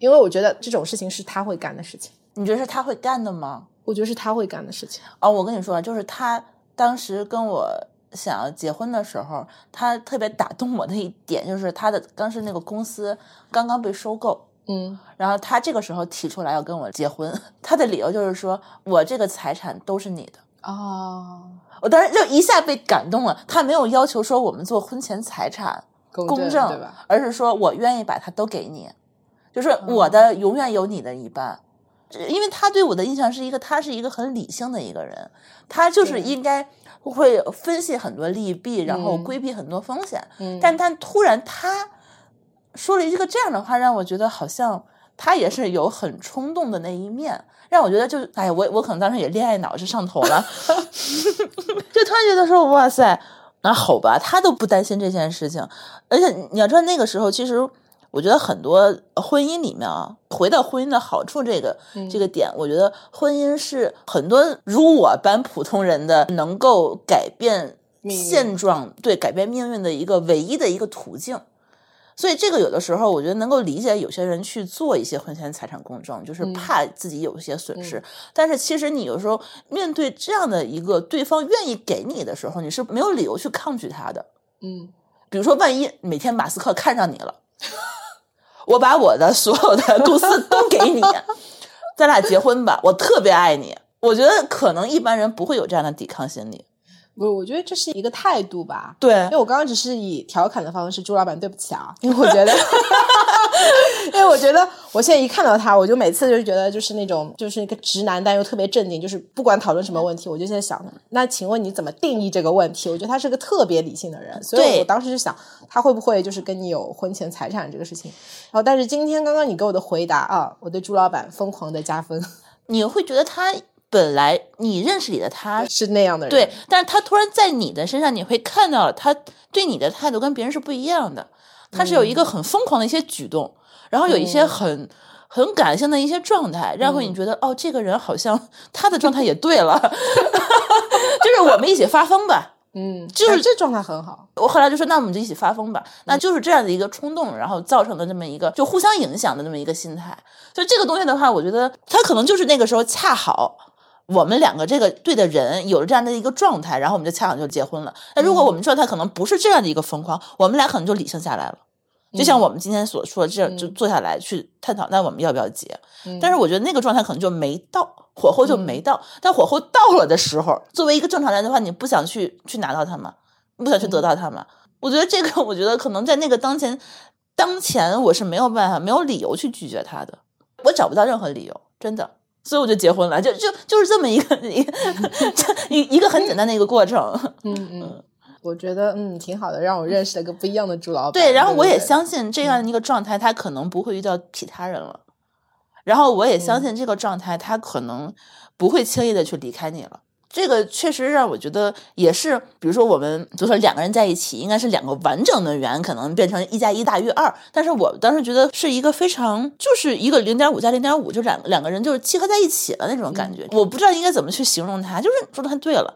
因为我觉得这种事情是他会干的事情。你觉得是他会干的吗？我觉得是他会干的事情。哦，我跟你说，就是他当时跟我。想要结婚的时候，他特别打动我的一点就是他的当时那个公司刚刚被收购，嗯，然后他这个时候提出来要跟我结婚，他的理由就是说我这个财产都是你的哦，我当时就一下被感动了。他没有要求说我们做婚前财产公证，对吧？而是说我愿意把它都给你，就是我的永远有你的一半，因为他对我的印象是一个他是一个很理性的一个人，他就是应该。会分析很多利弊，然后规避很多风险。嗯，但但突然他说了一个这样的话，让我觉得好像他也是有很冲动的那一面，让我觉得就哎呀，我我可能当时也恋爱脑是上头了，就突然觉得说哇塞，那好吧，他都不担心这件事情，而且你要知道那个时候其实。我觉得很多婚姻里面啊，回到婚姻的好处这个这个点，我觉得婚姻是很多如我般普通人的能够改变现状、对改变命运的一个唯一的一个途径。所以这个有的时候，我觉得能够理解有些人去做一些婚前财产公证，就是怕自己有一些损失。但是其实你有时候面对这样的一个对方愿意给你的时候，你是没有理由去抗拒他的。嗯，比如说，万一每天马斯克看上你了，我把我的所有的公司都给你，咱俩结婚吧，我特别爱你。我觉得可能一般人不会有这样的抵抗心理。不，我觉得这是一个态度吧。对，因为我刚刚只是以调侃的方式，朱老板，对不起啊，因为我觉得，因为我觉得，我现在一看到他，我就每次就觉得就是那种就是一个直男，但又特别正经，就是不管讨论什么问题，我就在想，那请问你怎么定义这个问题？我觉得他是个特别理性的人，所以我当时就想，他会不会就是跟你有婚前财产这个事情？然后，但是今天刚刚你给我的回答啊，我对朱老板疯狂的加分。你会觉得他？本来你认识里的他是那样的人，对，但是他突然在你的身上，你会看到他对你的态度跟别人是不一样的。他是有一个很疯狂的一些举动，然后有一些很很感性的一些状态，然后你觉得哦，这个人好像他的状态也对了，就是我们一起发疯吧。嗯，就是这状态很好。我后来就说，那我们就一起发疯吧。那就是这样的一个冲动，然后造成的这么一个就互相影响的这么一个心态。所以这个东西的话，我觉得他可能就是那个时候恰好。我们两个这个对的人有了这样的一个状态，然后我们就恰好就结婚了。那如果我们状态可能不是这样的一个疯狂，我们俩可能就理性下来了。就像我们今天所说，这样就坐下来去探讨，那我们要不要结？但是我觉得那个状态可能就没到，火候就没到。但火候到了的时候，作为一个正常人的话，你不想去去拿到它吗？不想去得到它吗？我觉得这个，我觉得可能在那个当前当前，我是没有办法、没有理由去拒绝他的，我找不到任何理由，真的。所以我就结婚了，就就就是这么一个 一一一个很简单的一个过程。嗯嗯，我觉得嗯挺好的，让我认识了个不一样的朱老板。对，然后我也相信这样的一个状态，他可能不会遇到其他人了。然后我也相信这个状态，他可能不会轻易的去离开你了。这个确实让我觉得也是，比如说我们就说两个人在一起，应该是两个完整的圆，可能变成一加一大于二。但是我当时觉得是一个非常，就是一个零点五加零点五，就两两个人就是契合在一起了那种感觉。我不知道应该怎么去形容它，就是说的太对了。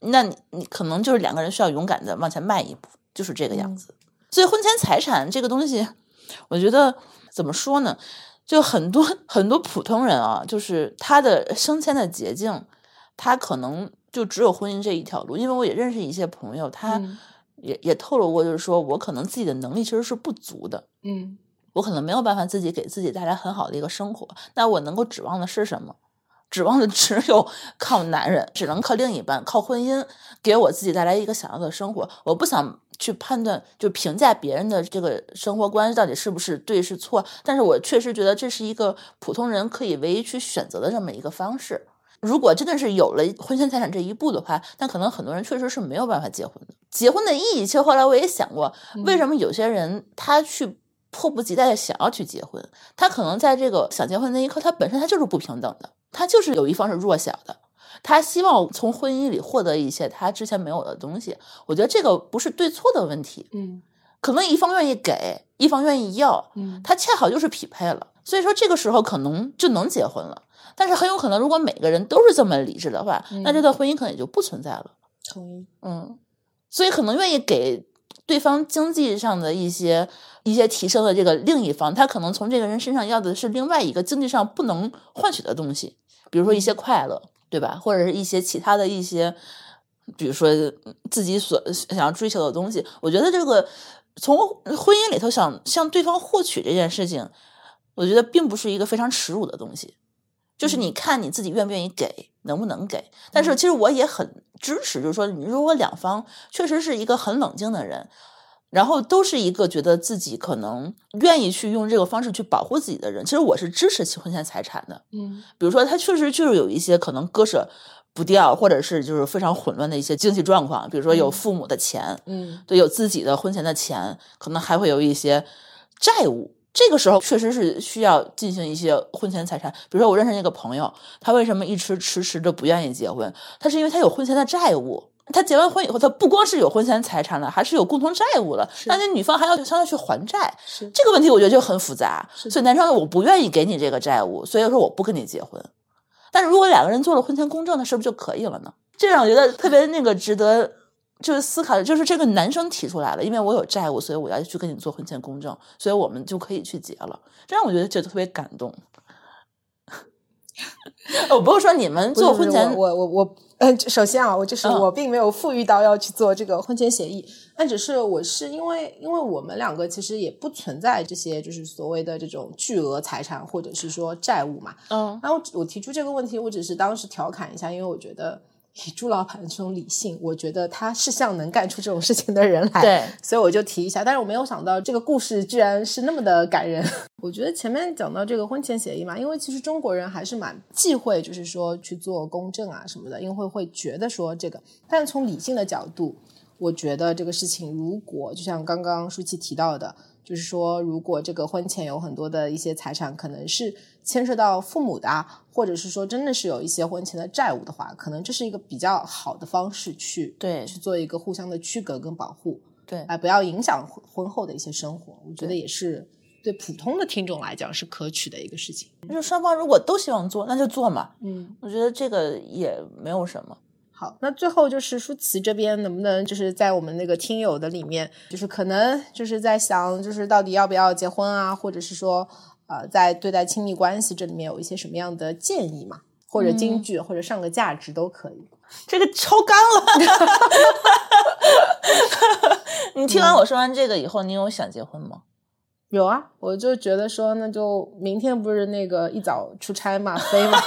那你你可能就是两个人需要勇敢的往前迈一步，就是这个样子。所以婚前财产这个东西，我觉得怎么说呢？就很多很多普通人啊，就是他的升迁的捷径。他可能就只有婚姻这一条路，因为我也认识一些朋友，他也也透露过，就是说我可能自己的能力其实是不足的，嗯，我可能没有办法自己给自己带来很好的一个生活，那我能够指望的是什么？指望的 只有靠男人，只能靠另一半，靠婚姻给我自己带来一个想要的生活。我不想去判断，就评价别人的这个生活观到底是不是对是错，但是我确实觉得这是一个普通人可以唯一去选择的这么一个方式。如果真的是有了婚前财产这一步的话，那可能很多人确实是没有办法结婚的。结婚的意义，其实后来我也想过，为什么有些人他去迫不及待的想要去结婚？他可能在这个想结婚那一刻，他本身他就是不平等的，他就是有一方是弱小的，他希望从婚姻里获得一些他之前没有的东西。我觉得这个不是对错的问题，嗯，可能一方愿意给，一方愿意要，嗯，他恰好就是匹配了，所以说这个时候可能就能结婚了。但是很有可能，如果每个人都是这么理智的话，那这段婚姻可能也就不存在了。同意。嗯，所以可能愿意给对方经济上的一些一些提升的这个另一方，他可能从这个人身上要的是另外一个经济上不能换取的东西，比如说一些快乐，对吧？或者是一些其他的一些，比如说自己所想要追求的东西。我觉得这个从婚姻里头想向对方获取这件事情，我觉得并不是一个非常耻辱的东西。就是你看你自己愿不愿意给，能不能给？但是其实我也很支持，就是说，你如果两方确实是一个很冷静的人，然后都是一个觉得自己可能愿意去用这个方式去保护自己的人，其实我是支持其婚前财产的。嗯，比如说他确实就是有一些可能割舍不掉，或者是就是非常混乱的一些经济状况，比如说有父母的钱，嗯，对，有自己的婚前的钱，可能还会有一些债务。这个时候确实是需要进行一些婚前财产，比如说我认识那个朋友，他为什么一直迟迟的不愿意结婚？他是因为他有婚前的债务，他结完婚以后，他不光是有婚前财产了，还是有共同债务了，那那女方还要向他去还债，这个问题我觉得就很复杂。所以男生我不愿意给你这个债务，所以说我不跟你结婚。但是如果两个人做了婚前公证，那是不是就可以了呢？这让我觉得特别那个值得就是思考，就是这个男生提出来了，因为我有债务，所以我要去跟你做婚前公证，所以我们就可以去结了。这让我觉得就特别感动。我 不是说你们做婚前，我我我，嗯，首先啊，我就是我并没有富裕到要去做这个婚前协议，那只是我是因为因为我们两个其实也不存在这些就是所谓的这种巨额财产或者是说债务嘛，嗯，然后我提出这个问题，我只是当时调侃一下，因为我觉得。以朱老板的这种理性，我觉得他是像能干出这种事情的人来，对，所以我就提一下。但是我没有想到这个故事居然是那么的感人。我觉得前面讲到这个婚前协议嘛，因为其实中国人还是蛮忌讳，就是说去做公证啊什么的，因为会觉得说这个。但从理性的角度，我觉得这个事情如果就像刚刚舒淇提到的。就是说，如果这个婚前有很多的一些财产，可能是牵涉到父母的，或者是说真的是有一些婚前的债务的话，可能这是一个比较好的方式去对去做一个互相的区隔跟保护，对，哎，不要影响婚后的一些生活。我觉得也是对普通的听众来讲是可取的一个事情。就是双方如果都希望做，那就做嘛。嗯，我觉得这个也没有什么。好，那最后就是舒淇这边能不能就是在我们那个听友的里面，就是可能就是在想，就是到底要不要结婚啊，或者是说，呃，在对待亲密关系这里面有一些什么样的建议嘛，或者金句，或者上个价值都可以。这个超纲了。你听完我说完这个以后，你有想结婚吗？有啊，我就觉得说，那就明天不是那个一早出差嘛，飞嘛，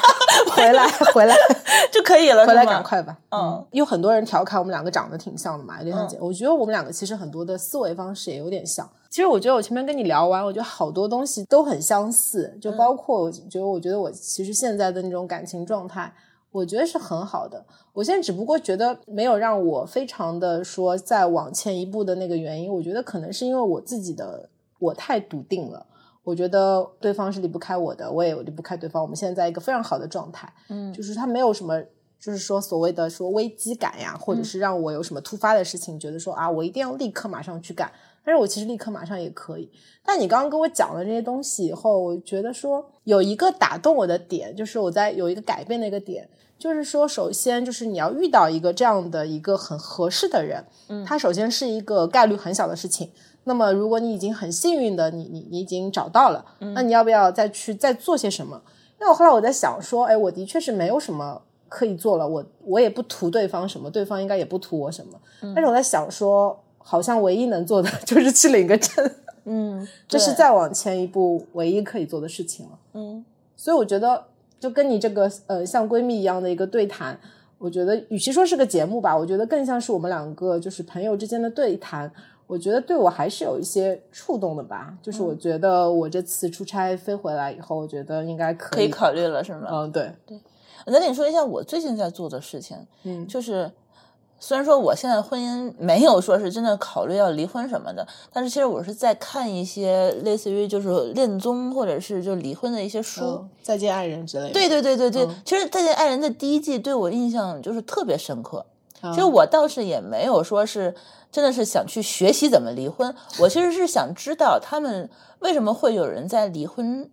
回来回来 就可以了，回来赶快吧。嗯，有很多人调侃我们两个长得挺像的嘛，有点像姐。我觉得我们两个其实很多的思维方式也有点像。其实我觉得我前面跟你聊完，我觉得好多东西都很相似，就包括我觉得，我觉得我其实现在的那种感情状态，我觉得是很好的。我现在只不过觉得没有让我非常的说再往前一步的那个原因，我觉得可能是因为我自己的。我太笃定了，我觉得对方是离不开我的，我也离不开对方。我们现在在一个非常好的状态，嗯，就是他没有什么，就是说所谓的说危机感呀，或者是让我有什么突发的事情，觉得说啊，我一定要立刻马上去干。但是我其实立刻马上也可以。但你刚刚跟我讲了这些东西以后，我觉得说有一个打动我的点，就是我在有一个改变的一个点，就是说，首先就是你要遇到一个这样的一个很合适的人，嗯，他首先是一个概率很小的事情。那么，如果你已经很幸运的，你你你已经找到了，那你要不要再去再做些什么？因为我后来我在想说，哎，我的确是没有什么可以做了，我我也不图对方什么，对方应该也不图我什么。但是我在想说，好像唯一能做的 就是去领个证，嗯，这是再往前一步唯一可以做的事情了。嗯，所以我觉得，就跟你这个呃像闺蜜一样的一个对谈，我觉得与其说是个节目吧，我觉得更像是我们两个就是朋友之间的对谈。我觉得对我还是有一些触动的吧，就是我觉得我这次出差飞回来以后，我觉得应该可以可以考虑了，是吗？嗯，对对。我再跟你说一下我最近在做的事情，嗯，就是虽然说我现在婚姻没有说是真的考虑要离婚什么的，但是其实我是在看一些类似于就是恋综或者是就离婚的一些书，再见爱人之类的。对对对对对，其实再见爱人的第一季对我印象就是特别深刻。其实我倒是也没有说是真的是想去学习怎么离婚，我其实是想知道他们为什么会有人在离婚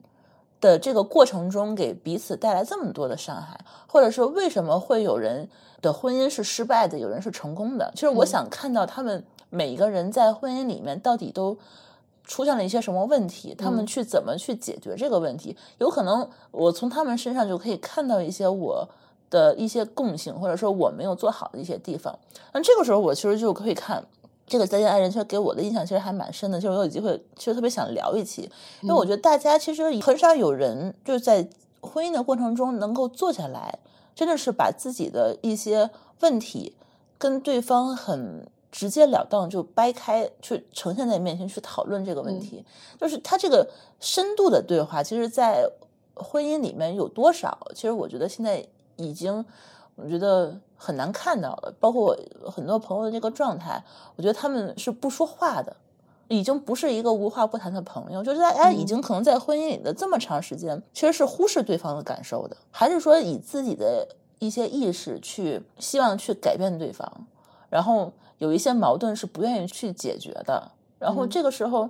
的这个过程中给彼此带来这么多的伤害，或者说为什么会有人的婚姻是失败的，有人是成功的。其实我想看到他们每一个人在婚姻里面到底都出现了一些什么问题，他们去怎么去解决这个问题。有可能我从他们身上就可以看到一些我。的一些共性，或者说我没有做好的一些地方，那这个时候我其实就可以看这个《再见爱人》，其实给我的印象其实还蛮深的。就是我有机会，其实特别想聊一期，因为我觉得大家其实很少有人就是在婚姻的过程中能够坐下来，真的是把自己的一些问题跟对方很直截了当就掰开，去呈现在面前去讨论这个问题。就是他这个深度的对话，其实，在婚姻里面有多少？其实我觉得现在。已经，我觉得很难看到了。包括我很多朋友的这个状态，我觉得他们是不说话的，已经不是一个无话不谈的朋友。就是大家已经可能在婚姻里的这么长时间，其实是忽视对方的感受的，还是说以自己的一些意识去希望去改变对方，然后有一些矛盾是不愿意去解决的。然后这个时候，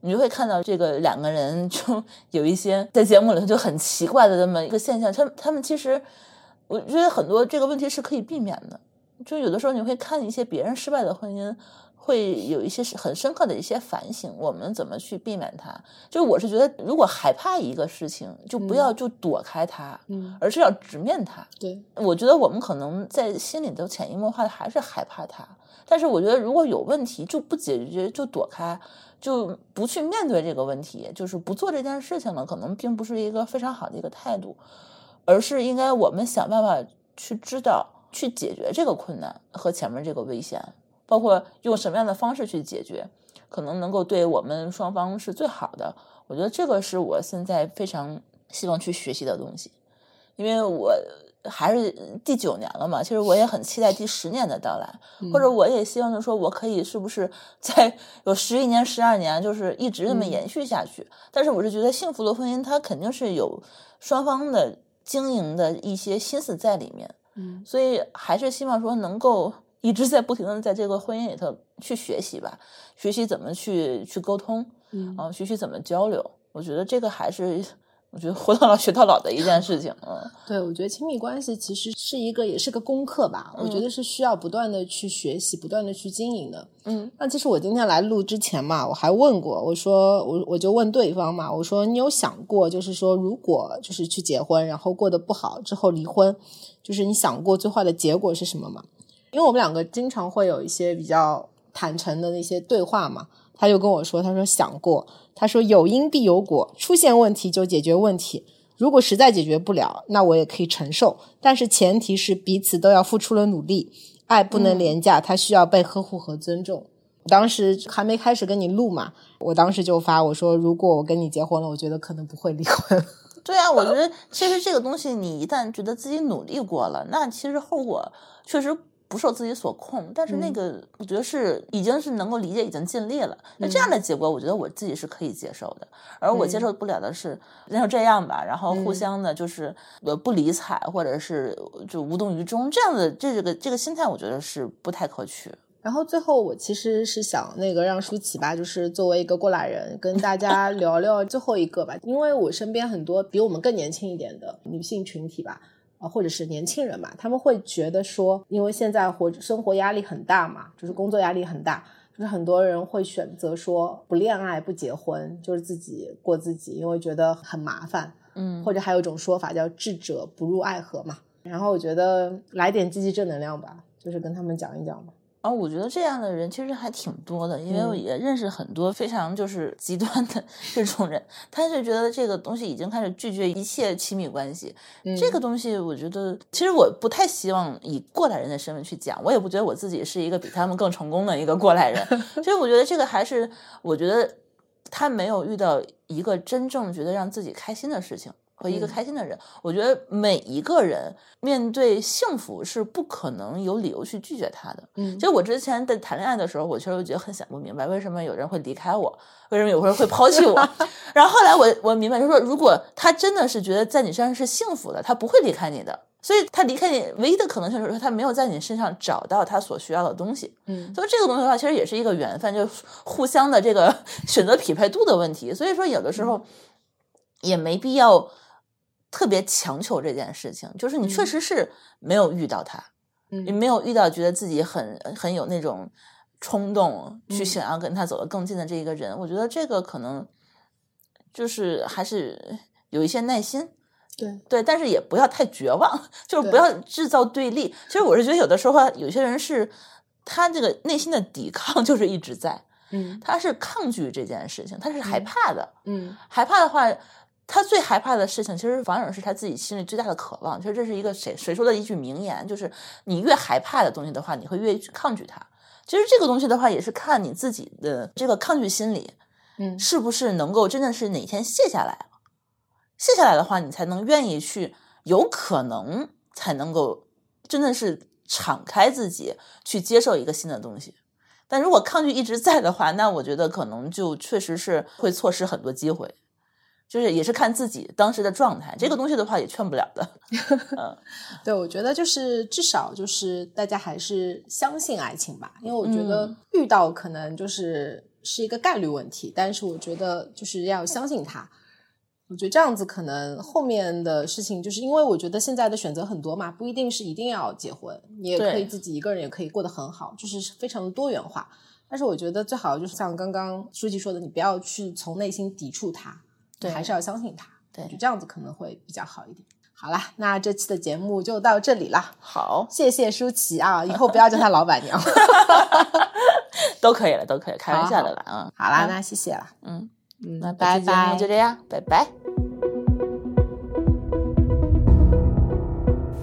你就会看到这个两个人就 有一些在节目里头就很奇怪的这么一个现象。他他们其实。我觉得很多这个问题是可以避免的，就有的时候你会看一些别人失败的婚姻。会有一些很深刻的一些反省，我们怎么去避免它？就是我是觉得，如果害怕一个事情，就不要就躲开它，嗯，而是要直面它。对，我觉得我们可能在心里头潜移默化的还是害怕它。但是我觉得，如果有问题就不解决，就躲开，就不去面对这个问题，就是不做这件事情了，可能并不是一个非常好的一个态度，而是应该我们想办法去知道去解决这个困难和前面这个危险。包括用什么样的方式去解决，可能能够对我们双方是最好的。我觉得这个是我现在非常希望去学习的东西，因为我还是第九年了嘛，其实我也很期待第十年的到来，或者我也希望就说我可以是不是在有十一年、十二年，就是一直那么延续下去。但是我是觉得幸福的婚姻，它肯定是有双方的经营的一些心思在里面，嗯，所以还是希望说能够。一直在不停的在这个婚姻里头去学习吧，学习怎么去去沟通，嗯，啊，学习怎么交流。我觉得这个还是，我觉得活到老学到老的一件事情。嗯，对，我觉得亲密关系其实是一个，也是个功课吧。我觉得是需要不断的去学习，不断的去经营的。嗯，那其实我今天来录之前嘛，我还问过，我说我我就问对方嘛，我说你有想过，就是说如果就是去结婚，然后过得不好之后离婚，就是你想过最坏的结果是什么吗？因为我们两个经常会有一些比较坦诚的那些对话嘛，他就跟我说，他说想过，他说有因必有果，出现问题就解决问题，如果实在解决不了，那我也可以承受，但是前提是彼此都要付出了努力，爱不能廉价，它需要被呵护和尊重。当时还没开始跟你录嘛，我当时就发我说，如果我跟你结婚了，我觉得可能不会离婚。对啊，我觉得其实这个东西，你一旦觉得自己努力过了，那其实后果确实。不受自己所控，但是那个我觉得是已经是能够理解，已经尽力了。那这样的结果，我觉得我自己是可以接受的。而我接受不了的是，那就这样吧，然后互相的就是呃不理睬，或者是就无动于衷这样的这个这个心态，我觉得是不太可取。然后最后我其实是想那个让舒淇吧，就是作为一个过来人，跟大家 聊聊最后一个吧，因为我身边很多比我们更年轻一点的女性群体吧。或者是年轻人嘛，他们会觉得说，因为现在活生活压力很大嘛，就是工作压力很大，就是很多人会选择说不恋爱不结婚，就是自己过自己，因为觉得很麻烦，嗯，或者还有一种说法叫智者不入爱河嘛。然后我觉得来点积极正能量吧，就是跟他们讲一讲吧。啊，我觉得这样的人其实还挺多的，因为我也认识很多非常就是极端的这种人，他就觉得这个东西已经开始拒绝一切亲密关系。这个东西，我觉得其实我不太希望以过来人的身份去讲，我也不觉得我自己是一个比他们更成功的一个过来人。所以我觉得这个还是，我觉得他没有遇到一个真正觉得让自己开心的事情。和一个开心的人，我觉得每一个人面对幸福是不可能有理由去拒绝他的。嗯，其实我之前在谈恋爱的时候，我确实觉得很想不明白，为什么有人会离开我，为什么有人会抛弃我。然后后来我我明白，就是说，如果他真的是觉得在你身上是幸福的，他不会离开你的。所以他离开你唯一的可能性就是说，他没有在你身上找到他所需要的东西。嗯，所以这个东西的话，其实也是一个缘分，就互相的这个 选择匹配度的问题。所以说，有的时候也没必要。特别强求这件事情，就是你确实是没有遇到他，你没有遇到觉得自己很很有那种冲动去想要跟他走得更近的这一个人。我觉得这个可能就是还是有一些耐心，对。对，但是也不要太绝望，就是不要。制造对立。其实我是觉得有的时候有些人是他这个内心的抵抗 就是一直在，嗯，他是抗拒这件事情，他是害怕的，嗯，害怕的话。他最害怕的事情，其实反而是他自己心里最大的渴望。其实这是一个谁谁说的一句名言，就是你越害怕的东西的话，你会越去抗拒它。其实这个东西的话，也是看你自己的这个抗拒心理，嗯，是不是能够真的是哪天卸下来了？卸下来的话，你才能愿意去，有可能才能够真的是敞开自己去接受一个新的东西。但如果抗拒一直在的话，那我觉得可能就确实是会错失很多机会。就是也是看自己当时的状态，这个东西的话也劝不了的。嗯，对，我觉得就是至少就是大家还是相信爱情吧，因为我觉得遇到可能就是是一个概率问题，但是我觉得就是要相信它。我觉得这样子可能后面的事情，就是因为我觉得现在的选择很多嘛，不一定是一定要结婚，你也可以自己一个人也可以过得很好，就是非常的多元化。但是我觉得最好就是像刚刚书记说的，你不要去从内心抵触他，对，还是要相信他，对，就这样子可能会比较好一点。好啦，那这期的节目就到这里啦。好，谢谢舒淇啊，以后不要叫她老板娘，都可以了，都可以，开玩笑的啦嗯，好啦，那谢谢啦，嗯嗯，那拜拜，就这样，拜拜。